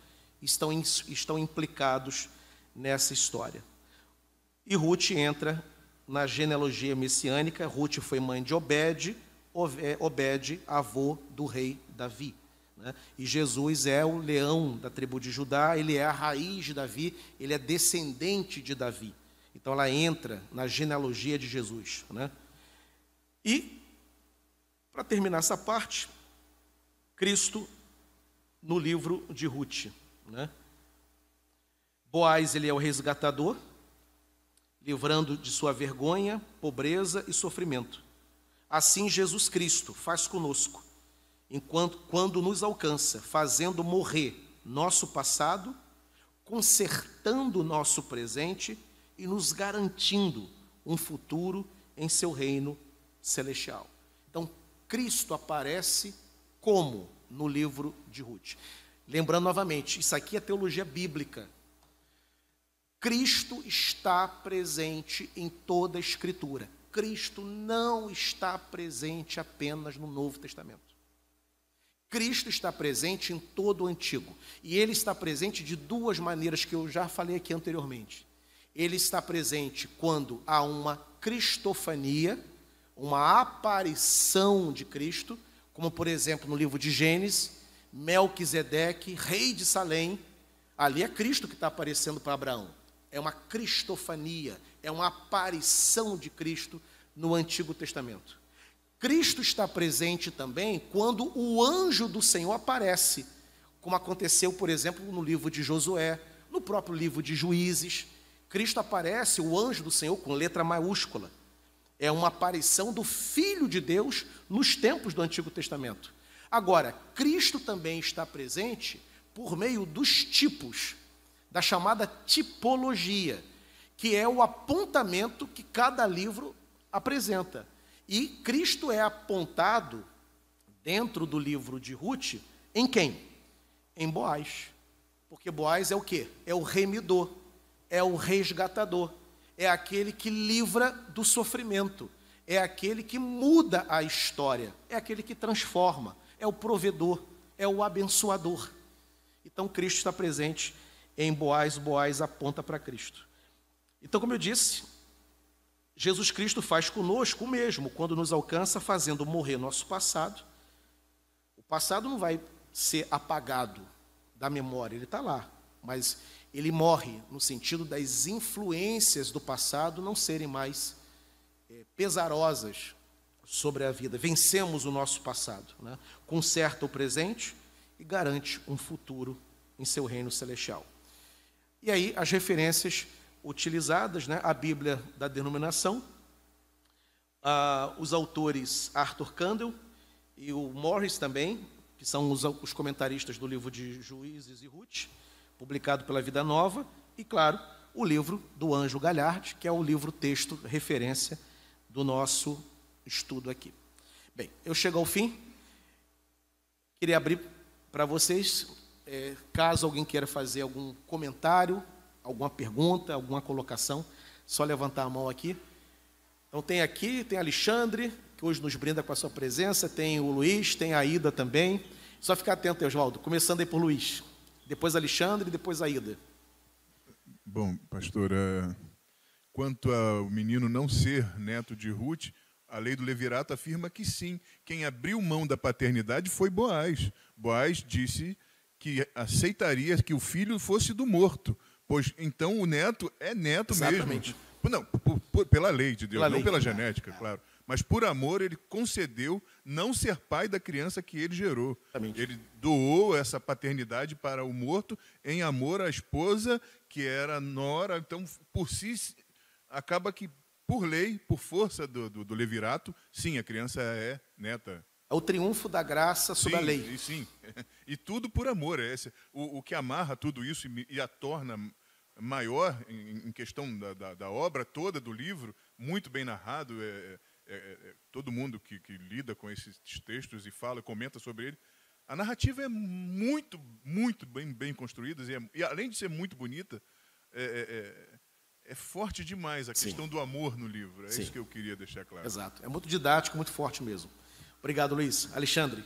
estão, estão implicados nessa história. E Ruth entra na genealogia messiânica, Ruth foi mãe de Obed, Obed, avô do rei Davi. Né? E Jesus é o leão da tribo de Judá, ele é a raiz de Davi, ele é descendente de Davi. Então ela entra na genealogia de Jesus. Né? E, para terminar essa parte, Cristo no livro de Ruth. Né? Boaz, ele é o resgatador, livrando de sua vergonha, pobreza e sofrimento. Assim Jesus Cristo faz conosco, enquanto quando nos alcança, fazendo morrer nosso passado, consertando nosso presente e nos garantindo um futuro em seu reino celestial. Então, Cristo aparece como no livro de Ruth. Lembrando novamente, isso aqui é teologia bíblica. Cristo está presente em toda a Escritura. Cristo não está presente apenas no Novo Testamento. Cristo está presente em todo o Antigo. E ele está presente de duas maneiras que eu já falei aqui anteriormente. Ele está presente quando há uma cristofania, uma aparição de Cristo, como por exemplo no livro de Gênesis, Melquisedeque, rei de Salém, ali é Cristo que está aparecendo para Abraão é uma cristofania, é uma aparição de Cristo no Antigo Testamento. Cristo está presente também quando o anjo do Senhor aparece, como aconteceu, por exemplo, no livro de Josué, no próprio livro de Juízes. Cristo aparece, o anjo do Senhor, com letra maiúscula. É uma aparição do Filho de Deus nos tempos do Antigo Testamento. Agora, Cristo também está presente por meio dos tipos da chamada tipologia, que é o apontamento que cada livro apresenta. E Cristo é apontado dentro do livro de Ruth em quem? Em Boaz. Porque Boaz é o que? É o remidor, é o resgatador, é aquele que livra do sofrimento, é aquele que muda a história, é aquele que transforma, é o provedor, é o abençoador. Então Cristo está presente em Boaz, Boaz aponta para Cristo. Então, como eu disse, Jesus Cristo faz conosco o mesmo quando nos alcança, fazendo morrer nosso passado. O passado não vai ser apagado da memória, ele está lá, mas ele morre no sentido das influências do passado não serem mais é, pesarosas sobre a vida. Vencemos o nosso passado, né? conserta o presente e garante um futuro em seu reino celestial. E aí as referências utilizadas, né, a Bíblia da denominação, os autores Arthur Candle e o Morris também, que são os, os comentaristas do livro de Juízes e Ruth, publicado pela Vida Nova, e claro, o livro do Anjo Galhard, que é o livro texto referência do nosso estudo aqui. Bem, eu chego ao fim. Queria abrir para vocês é, caso alguém queira fazer algum comentário, alguma pergunta, alguma colocação, só levantar a mão aqui. Então tem aqui, tem Alexandre, que hoje nos brinda com a sua presença, tem o Luiz, tem a Ida também. Só ficar atento, Oswaldo, começando aí por Luiz. Depois Alexandre depois a Ida. Bom, pastor, é, quanto ao menino não ser neto de Ruth, a lei do Levirato afirma que sim. Quem abriu mão da paternidade foi Boaz. Boaz disse que aceitaria que o filho fosse do morto, pois então o neto é neto Exatamente. mesmo. Não, por, por, pela lei de Deus, Pela não lei. pela genética, claro. Mas por amor ele concedeu não ser pai da criança que ele gerou. Exatamente. Ele doou essa paternidade para o morto em amor à esposa que era nora. Então, por si, acaba que por lei, por força do, do, do levirato, sim, a criança é neta. É o triunfo da graça sobre sim, a lei. E, sim, [laughs] e tudo por amor. É esse, o, o que amarra tudo isso e, e a torna maior em, em questão da, da, da, obra toda do livro, muito bem narrado. É, é, é, todo mundo que, que, lida com esses textos e fala, comenta sobre ele. A narrativa é muito, muito bem, bem construída e, é, e, além de ser muito bonita, é, é forte demais a Sim. questão do amor no livro. É Sim. isso que eu queria deixar claro. Exato. É muito didático, muito forte mesmo. Obrigado, Luiz. Alexandre.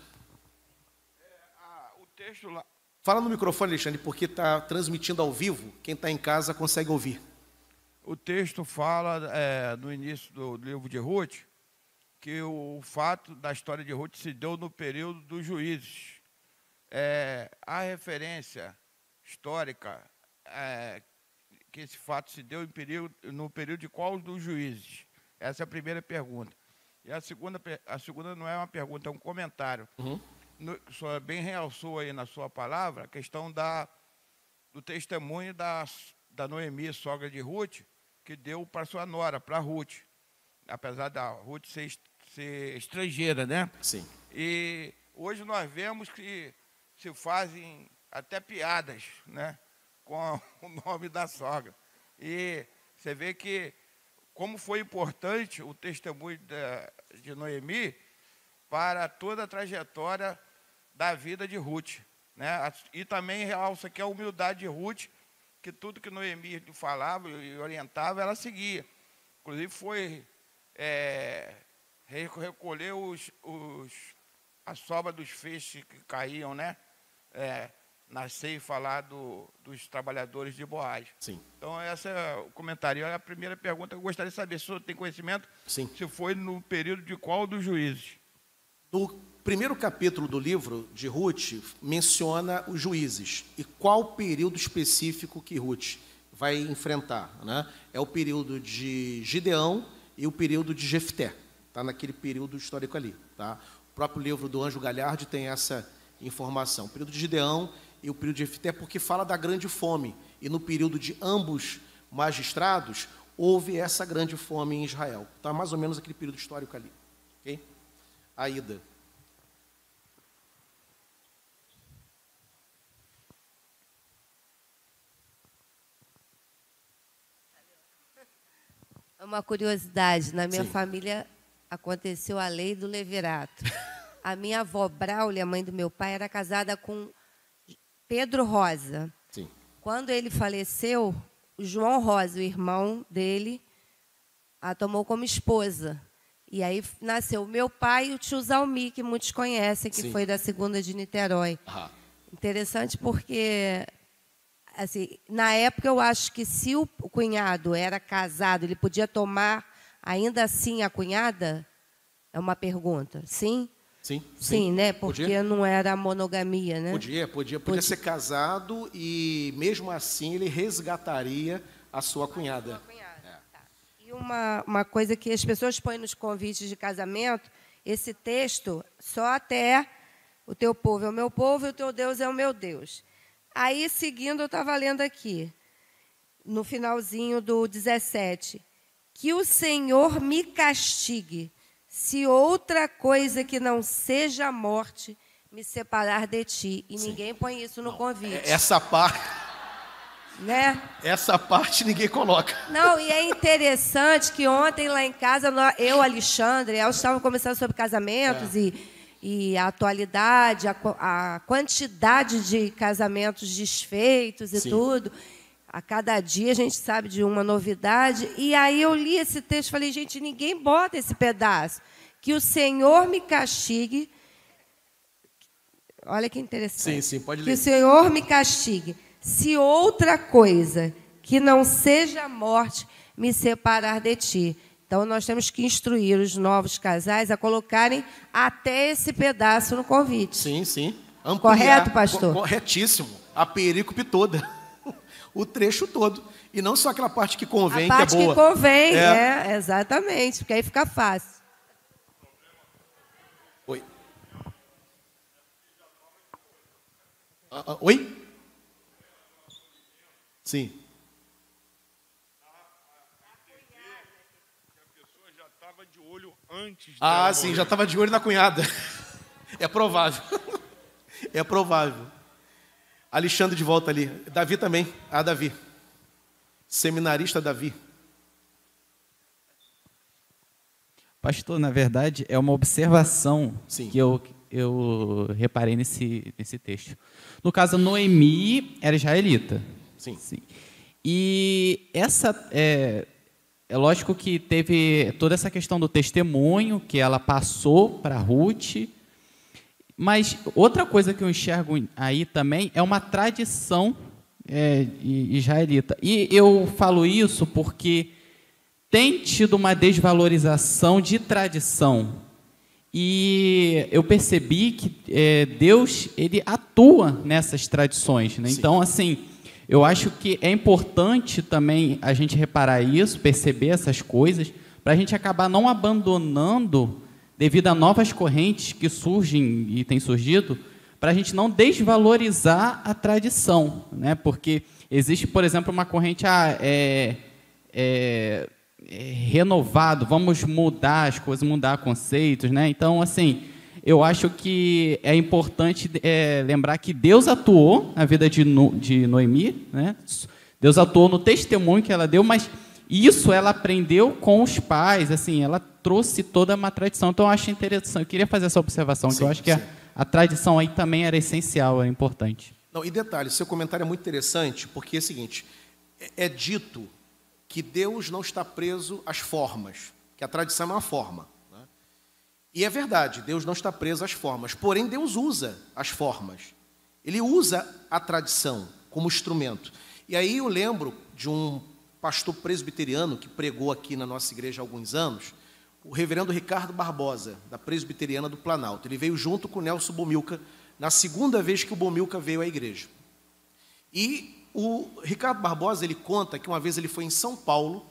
Ah, o texto lá. Fala no microfone, Alexandre, porque está transmitindo ao vivo. Quem está em casa consegue ouvir. O texto fala, é, no início do livro de Ruth, que o fato da história de Ruth se deu no período dos juízes. É, a referência histórica é, que esse fato se deu período, no período de qual dos juízes? Essa é a primeira pergunta. E a segunda, a segunda não é uma pergunta, é um comentário. No, o senhor bem realçou aí na sua palavra a questão da, do testemunho da, da Noemi, sogra de Ruth, que deu para sua nora, para Ruth. Apesar da Ruth ser, ser estrangeira, né? Sim. E hoje nós vemos que se fazem até piadas né, com [laughs] o nome da sogra. E você vê que como foi importante o testemunho da- de Noemi para toda a trajetória da vida de Ruth. Né? E também realça aqui a humildade de Ruth, que tudo que Noemi falava e orientava, ela seguia. Inclusive foi é, re- recolher os, os, a sobra dos feixes que caíam, né? É, na ceifa lá do, dos trabalhadores de Boaz. Sim. Então, esse é o comentário. É a primeira pergunta que eu gostaria de saber. Se o senhor tem conhecimento, Sim. se foi no período de qual dos juízes? No primeiro capítulo do livro de Ruth, menciona os juízes. E qual período específico que Ruth vai enfrentar? Né? É o período de Gideão e o período de Jefté. Está naquele período histórico ali. Tá? O próprio livro do Anjo Galhardi tem essa informação. O período de Gideão e o período de Jefté, porque fala da grande fome. E no período de ambos magistrados, houve essa grande fome em Israel. Está mais ou menos aquele período histórico ali. ok? Aida. É Uma curiosidade, na minha Sim. família aconteceu a lei do levirato. [laughs] A minha avó Braulia, mãe do meu pai, era casada com Pedro Rosa. Sim. Quando ele faleceu, João Rosa, o irmão dele, a tomou como esposa. E aí nasceu o meu pai e o tio Zalmi, que muitos conhecem, que Sim. foi da segunda de Niterói. Interessante porque, assim, na época eu acho que se o cunhado era casado, ele podia tomar ainda assim a cunhada? É uma pergunta. Sim? Sim, Sim, né? Porque Podia, não era monogamia, né? podia, podia, podia Podia. ser casado e mesmo assim ele resgataria a sua cunhada. Tá. E uma, uma coisa que as pessoas põem nos convites de casamento, esse texto só até o teu povo é o meu povo e o teu Deus é o meu Deus. Aí, seguindo, eu estava lendo aqui, no finalzinho do 17, que o Senhor me castigue se outra coisa que não seja a morte me separar de ti. E ninguém põe isso no convite, Essa parte, né? essa parte ninguém coloca. Não, e é interessante que ontem lá em casa, eu, Alexandre, elas estavam conversando sobre casamentos e, e a atualidade, a, a quantidade de casamentos desfeitos e Sim. tudo. A cada dia a gente sabe de uma novidade. E aí eu li esse texto e falei, gente, ninguém bota esse pedaço. Que o Senhor me castigue. Olha que interessante. Sim, sim, pode ler. Que o Senhor me castigue. Se outra coisa que não seja a morte me separar de ti. Então, nós temos que instruir os novos casais a colocarem até esse pedaço no convite. Sim, sim. Ampliar, Correto, pastor? Corretíssimo. A perícope toda. O trecho todo. E não só aquela parte que convém, a parte que é boa. que convém, é. é, exatamente, porque aí fica fácil. Oi. Ah, ah, oi? Sim. Ah, sim, já estava de olho na cunhada. [laughs] É provável. É provável. Alexandre de volta ali. Davi também. Ah, Davi. Seminarista Davi. Pastor, na verdade, é uma observação Sim. que eu, eu reparei nesse, nesse texto. No caso, Noemi era israelita. Sim. Sim. E essa. É, é lógico que teve toda essa questão do testemunho que ela passou para Ruth mas outra coisa que eu enxergo aí também é uma tradição é, israelita. E eu falo isso porque tem tido uma desvalorização de tradição. E eu percebi que é, Deus ele atua nessas tradições. Né? Então, assim, eu acho que é importante também a gente reparar isso, perceber essas coisas, para a gente acabar não abandonando devido a novas correntes que surgem e têm surgido, para a gente não desvalorizar a tradição, né? Porque existe, por exemplo, uma corrente ah, é, é, é renovado, vamos mudar as coisas, mudar conceitos, né? Então, assim, eu acho que é importante é, lembrar que Deus atuou na vida de, no, de Noemi, né? Deus atuou no testemunho que ela deu, mas isso ela aprendeu com os pais, assim, ela trouxe toda uma tradição. Então eu acho interessante, eu queria fazer essa observação, sim, que eu acho que a, a, tradição aí também era essencial, era importante. Não, e detalhe, seu comentário é muito interessante, porque é o seguinte, é, é dito que Deus não está preso às formas, que a tradição é uma forma. Né? E é verdade, Deus não está preso às formas, porém Deus usa as formas. Ele usa a tradição como instrumento. E aí eu lembro de um pastor presbiteriano que pregou aqui na nossa igreja há alguns anos, o reverendo Ricardo Barbosa, da Presbiteriana do Planalto. Ele veio junto com o Nelson Bomilca, na segunda vez que o Bomilca veio à igreja. E o Ricardo Barbosa, ele conta que uma vez ele foi em São Paulo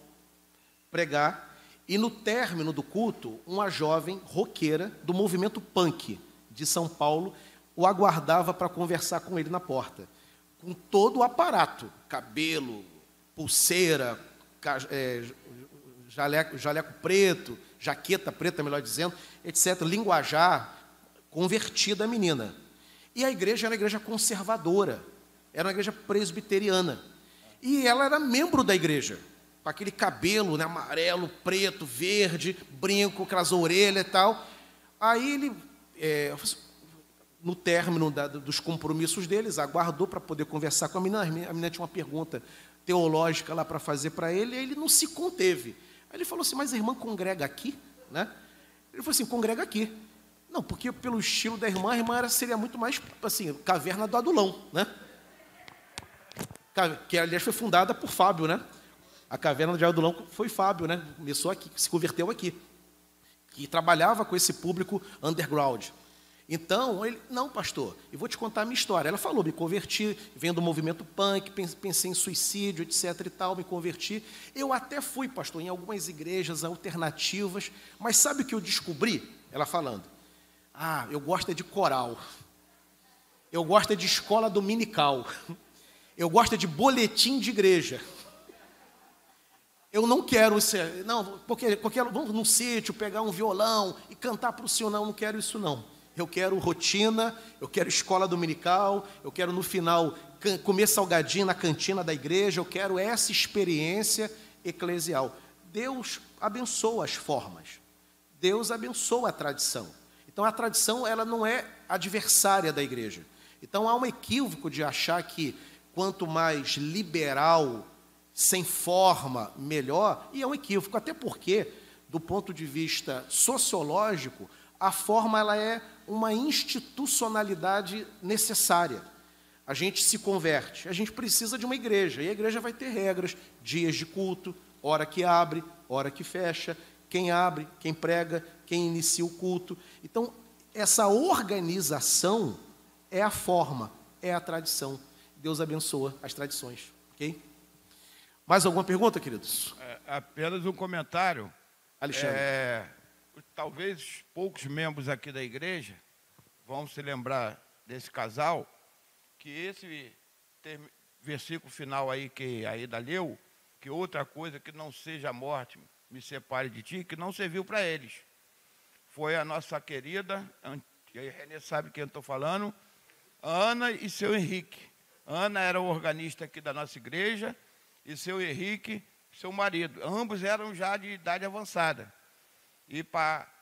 pregar, e no término do culto, uma jovem roqueira do movimento punk de São Paulo o aguardava para conversar com ele na porta, com todo o aparato, cabelo, pulseira, é, jaleco, jaleco preto, jaqueta preta, melhor dizendo, etc. Linguajar convertida a menina. E a igreja era uma igreja conservadora, era uma igreja presbiteriana. E ela era membro da igreja, com aquele cabelo né, amarelo, preto, verde, brinco, aquelas orelhas e tal. Aí ele, é, no término da, dos compromissos deles, aguardou para poder conversar com a menina. A menina tinha uma pergunta teológica lá para fazer para ele, e ele não se conteve. Aí ele falou assim: Mas a irmã congrega aqui? Né? Ele falou assim: Congrega aqui. Não, porque pelo estilo da irmã, a irmã era, seria muito mais assim, caverna do Adulão, né? Que aliás foi fundada por Fábio, né? A caverna de Adulão foi Fábio, né? Começou aqui, se converteu aqui. Que trabalhava com esse público underground. Então, ele, não, pastor, eu vou te contar a minha história. Ela falou, me converti, vendo o movimento punk, pensei em suicídio, etc e tal, me converti. Eu até fui, pastor, em algumas igrejas alternativas, mas sabe o que eu descobri? Ela falando, ah, eu gosto é de coral, eu gosto é de escola dominical, eu gosto é de boletim de igreja. Eu não quero isso, não, porque, porque vamos num sítio, pegar um violão e cantar para o Senhor, não, não quero isso não. Eu quero rotina, eu quero escola dominical, eu quero no final comer salgadinho na cantina da igreja, eu quero essa experiência eclesial. Deus abençoa as formas. Deus abençoa a tradição. Então a tradição ela não é adversária da igreja. Então há um equívoco de achar que quanto mais liberal, sem forma, melhor, e é um equívoco, até porque, do ponto de vista sociológico, a forma ela é uma institucionalidade necessária. A gente se converte, a gente precisa de uma igreja, e a igreja vai ter regras, dias de culto, hora que abre, hora que fecha, quem abre, quem prega, quem inicia o culto. Então, essa organização é a forma, é a tradição. Deus abençoa as tradições, ok? Mais alguma pergunta, queridos? É, apenas um comentário. Alexandre. É, talvez poucos membros aqui da igreja vão se lembrar desse casal, que esse versículo final aí que a Ida leu, que outra coisa que não seja a morte me separe de ti, que não serviu para eles. Foi a nossa querida, a Renê sabe quem eu estou falando, Ana e seu Henrique. Ana era o organista aqui da nossa igreja e seu Henrique, seu marido. Ambos eram já de idade avançada. E,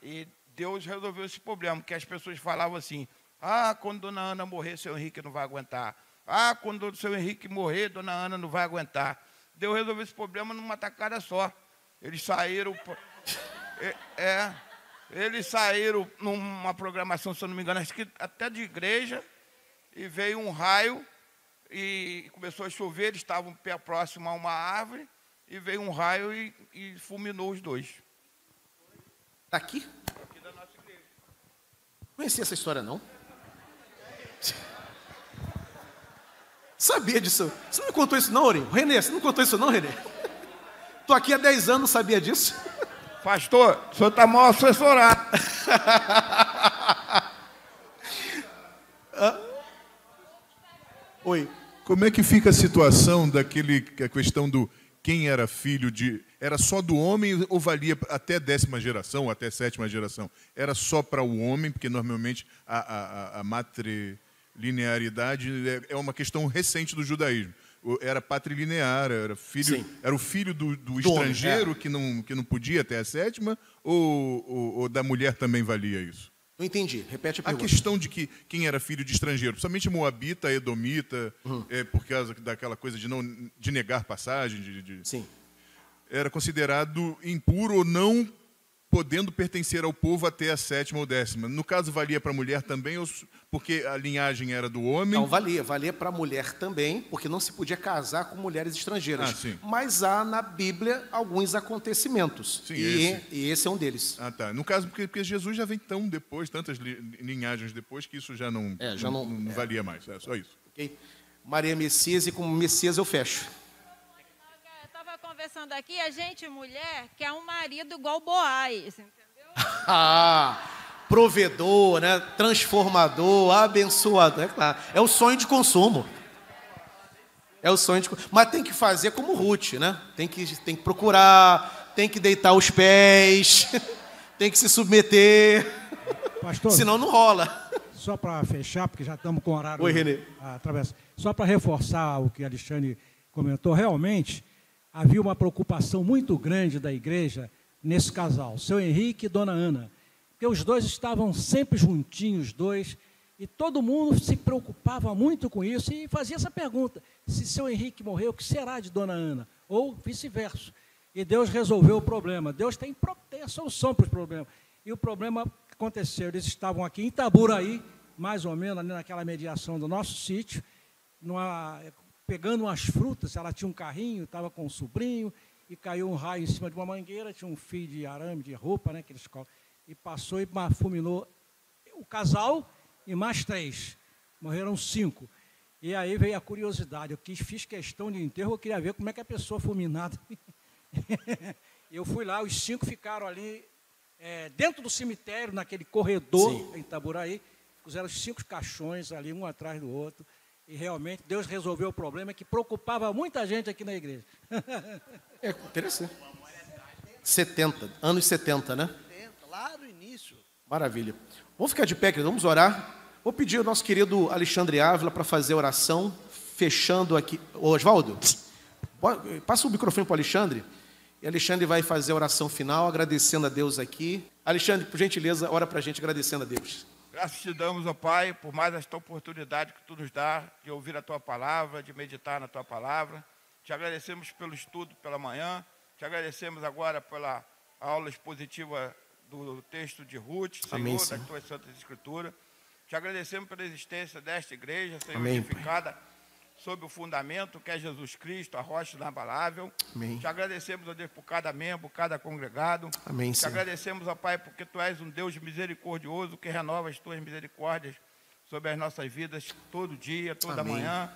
e Deus resolveu esse problema, porque as pessoas falavam assim: ah, quando Dona Ana morrer, seu Henrique não vai aguentar. Ah, quando o seu Henrique morrer, Dona Ana não vai aguentar. Deus resolveu esse problema numa tacada só. Eles saíram. [laughs] É, eles saíram numa programação, se eu não me engano, acho que até de igreja, e veio um raio e começou a chover, eles estavam próximo a uma árvore, e veio um raio e, e fulminou os dois. Está aqui? Aqui da nossa igreja. Conhecia essa história, não? Sabia disso? Você não me contou isso, não, Ori? Renê, você não contou isso, não, Renê? Estou aqui há 10 anos, sabia disso? Pastor, o senhor está mal assessorado. Oi. Como é que fica a situação daquele a questão do quem era filho de era só do homem ou valia até décima geração, até sétima geração? Era só para o homem, porque normalmente a, a, a matrilinearidade é, é uma questão recente do judaísmo. Era patrilinear, era filho, era o filho do, do estrangeiro é. que, não, que não podia até a sétima, ou, ou, ou da mulher também valia isso? Não entendi. Repete a pergunta. A questão de que quem era filho de estrangeiro, principalmente moabita, edomita, uhum. é, por causa daquela coisa de não de negar passagem, de, de, Sim. era considerado impuro ou não podendo pertencer ao povo até a sétima ou décima. No caso, valia para a mulher também, porque a linhagem era do homem? Não, valia. Valia para a mulher também, porque não se podia casar com mulheres estrangeiras. Ah, Mas há na Bíblia alguns acontecimentos. Sim, e, esse. e esse é um deles. Ah, tá. No caso, porque, porque Jesus já vem tão depois, tantas linhagens depois, que isso já não, é, já não, não, não é. valia mais. É só isso. Okay. Maria Messias, e como Messias eu fecho conversando aqui, a gente, mulher, quer um marido igual Boaz, entendeu? [laughs] ah, provedor, né? transformador, abençoador, é claro. É o sonho de consumo. É o sonho de Mas tem que fazer como Ruth, né? Tem que, tem que procurar, tem que deitar os pés, [laughs] tem que se submeter. [laughs] Pastor, Senão não rola. Só para fechar, porque já estamos com o horário. Oi, Renê. Através. Só para reforçar o que Alexandre comentou, realmente, havia uma preocupação muito grande da igreja nesse casal, seu Henrique e Dona Ana, porque os dois estavam sempre juntinhos, dois, e todo mundo se preocupava muito com isso e fazia essa pergunta: se seu Henrique morreu, o que será de Dona Ana? Ou vice-versa. E Deus resolveu o problema. Deus tem, tem a solução para os problemas. E o problema aconteceu. Eles estavam aqui em Itaburaí, mais ou menos, ali naquela mediação do nosso sítio, numa, pegando umas frutas, ela tinha um carrinho, estava com um sobrinho, e caiu um raio em cima de uma mangueira, tinha um fio de arame, de roupa, né, que eles e passou e fulminou o casal e mais três. Morreram cinco. E aí veio a curiosidade, eu quis, fiz questão de enterro, eu queria ver como é que a pessoa fulminada. [laughs] eu fui lá, os cinco ficaram ali é, dentro do cemitério, naquele corredor Sim. em Itaburaí, puseram os cinco caixões ali, um atrás do outro. E realmente Deus resolveu o problema que preocupava muita gente aqui na igreja. [laughs] é interessante. 70, anos 70, né? 70, lá no início. Maravilha. Vamos ficar de pé, querido, vamos orar. Vou pedir ao nosso querido Alexandre Ávila para fazer a oração, fechando aqui. Ô, Oswaldo, passa o microfone para o Alexandre. E Alexandre vai fazer a oração final, agradecendo a Deus aqui. Alexandre, por gentileza, ora para a gente agradecendo a Deus. Graças te damos, ó Pai, por mais esta oportunidade que tu nos dá de ouvir a tua palavra, de meditar na tua palavra. Te agradecemos pelo estudo pela manhã, te agradecemos agora pela aula expositiva do texto de Ruth, Senhor, Amém, das Senhor. tuas santas escrituras. Te agradecemos pela existência desta igreja, Senhor, Amém, Pai. edificada sob o fundamento que é Jesus Cristo, a rocha inabalável. Amém. Te agradecemos, ó Deus, por cada membro, cada congregado. Amém, Te Senhor. agradecemos, ó Pai, porque Tu és um Deus misericordioso que renova as Tuas misericórdias sobre as nossas vidas todo dia, toda Amém. manhã.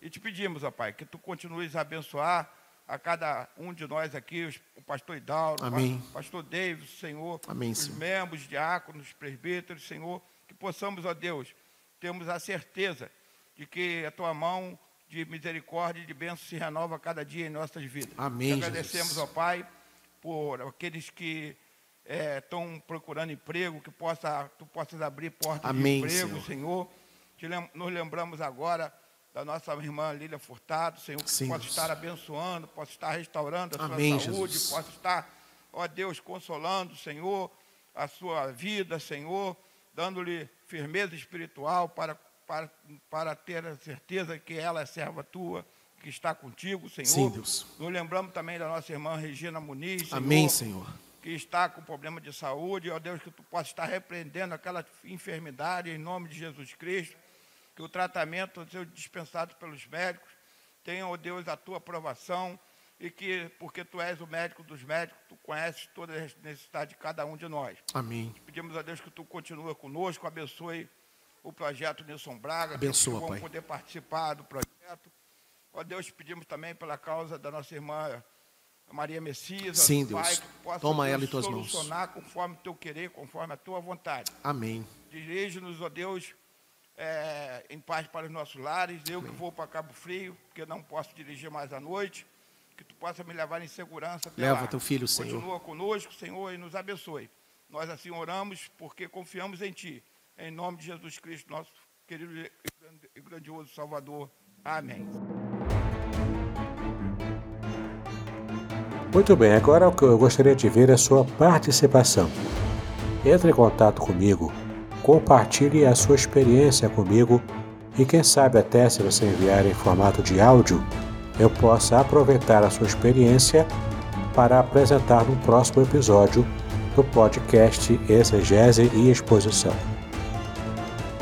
E te pedimos, ó Pai, que Tu continues a abençoar a cada um de nós aqui, o pastor Hidauro, Amém. o pastor David, Senhor, Amém, os Senhor. membros, diáconos, presbíteros, Senhor, que possamos, ó Deus, termos a certeza de que a Tua mão de misericórdia e de bênção se renova a cada dia em nossas vidas. Amém, Te agradecemos, Jesus. ó Pai, por aqueles que estão procurando emprego, que possa, tu possas abrir portas Amém, de emprego, Senhor. Senhor. Lem- nos lembramos agora da nossa irmã Lília Furtado, Senhor, que Sim, possa Deus. estar abençoando, possa estar restaurando a sua Amém, saúde, Jesus. possa estar, ó Deus, consolando, Senhor, a sua vida, Senhor, dando-lhe firmeza espiritual para, para, para ter a certeza que ela é serva tua, que está contigo, Senhor. Sim, Deus. Nos lembramos também da nossa irmã Regina Muniz, Senhor, Amém, Senhor. que está com problema de saúde, ó Deus, que tu possa estar repreendendo aquela enfermidade em nome de Jesus Cristo, que o tratamento seja dispensado pelos médicos, tenha, ó Deus, a tua aprovação e que, porque tu és o médico dos médicos, tu conheces toda a necessidade de cada um de nós. Amém. Pedimos a Deus que tu continue conosco, abençoe o projeto Nilson Braga, Abençoa, que vão Pai. poder participar do projeto. Ó Deus, pedimos também pela causa da nossa irmã Maria Messias, Sim, Pai, Deus. que possa Toma Deus, ela em tuas mãos. conforme o teu querer, conforme a tua vontade. Amém. Dirige-nos, ó Deus, é, em paz para os nossos lares. Eu que vou para Cabo Frio, porque não posso dirigir mais à noite. Que tu possa me levar em segurança Leva lá. teu filho, Senhor. Continua conosco, Senhor, e nos abençoe. Nós assim oramos porque confiamos em Ti. Em nome de Jesus Cristo, nosso querido e grandioso Salvador. Amém. Muito bem, agora o que eu gostaria de ver é a sua participação. Entre em contato comigo, compartilhe a sua experiência comigo e quem sabe até se você enviar em formato de áudio, eu possa aproveitar a sua experiência para apresentar no próximo episódio do podcast Exegese e Exposição.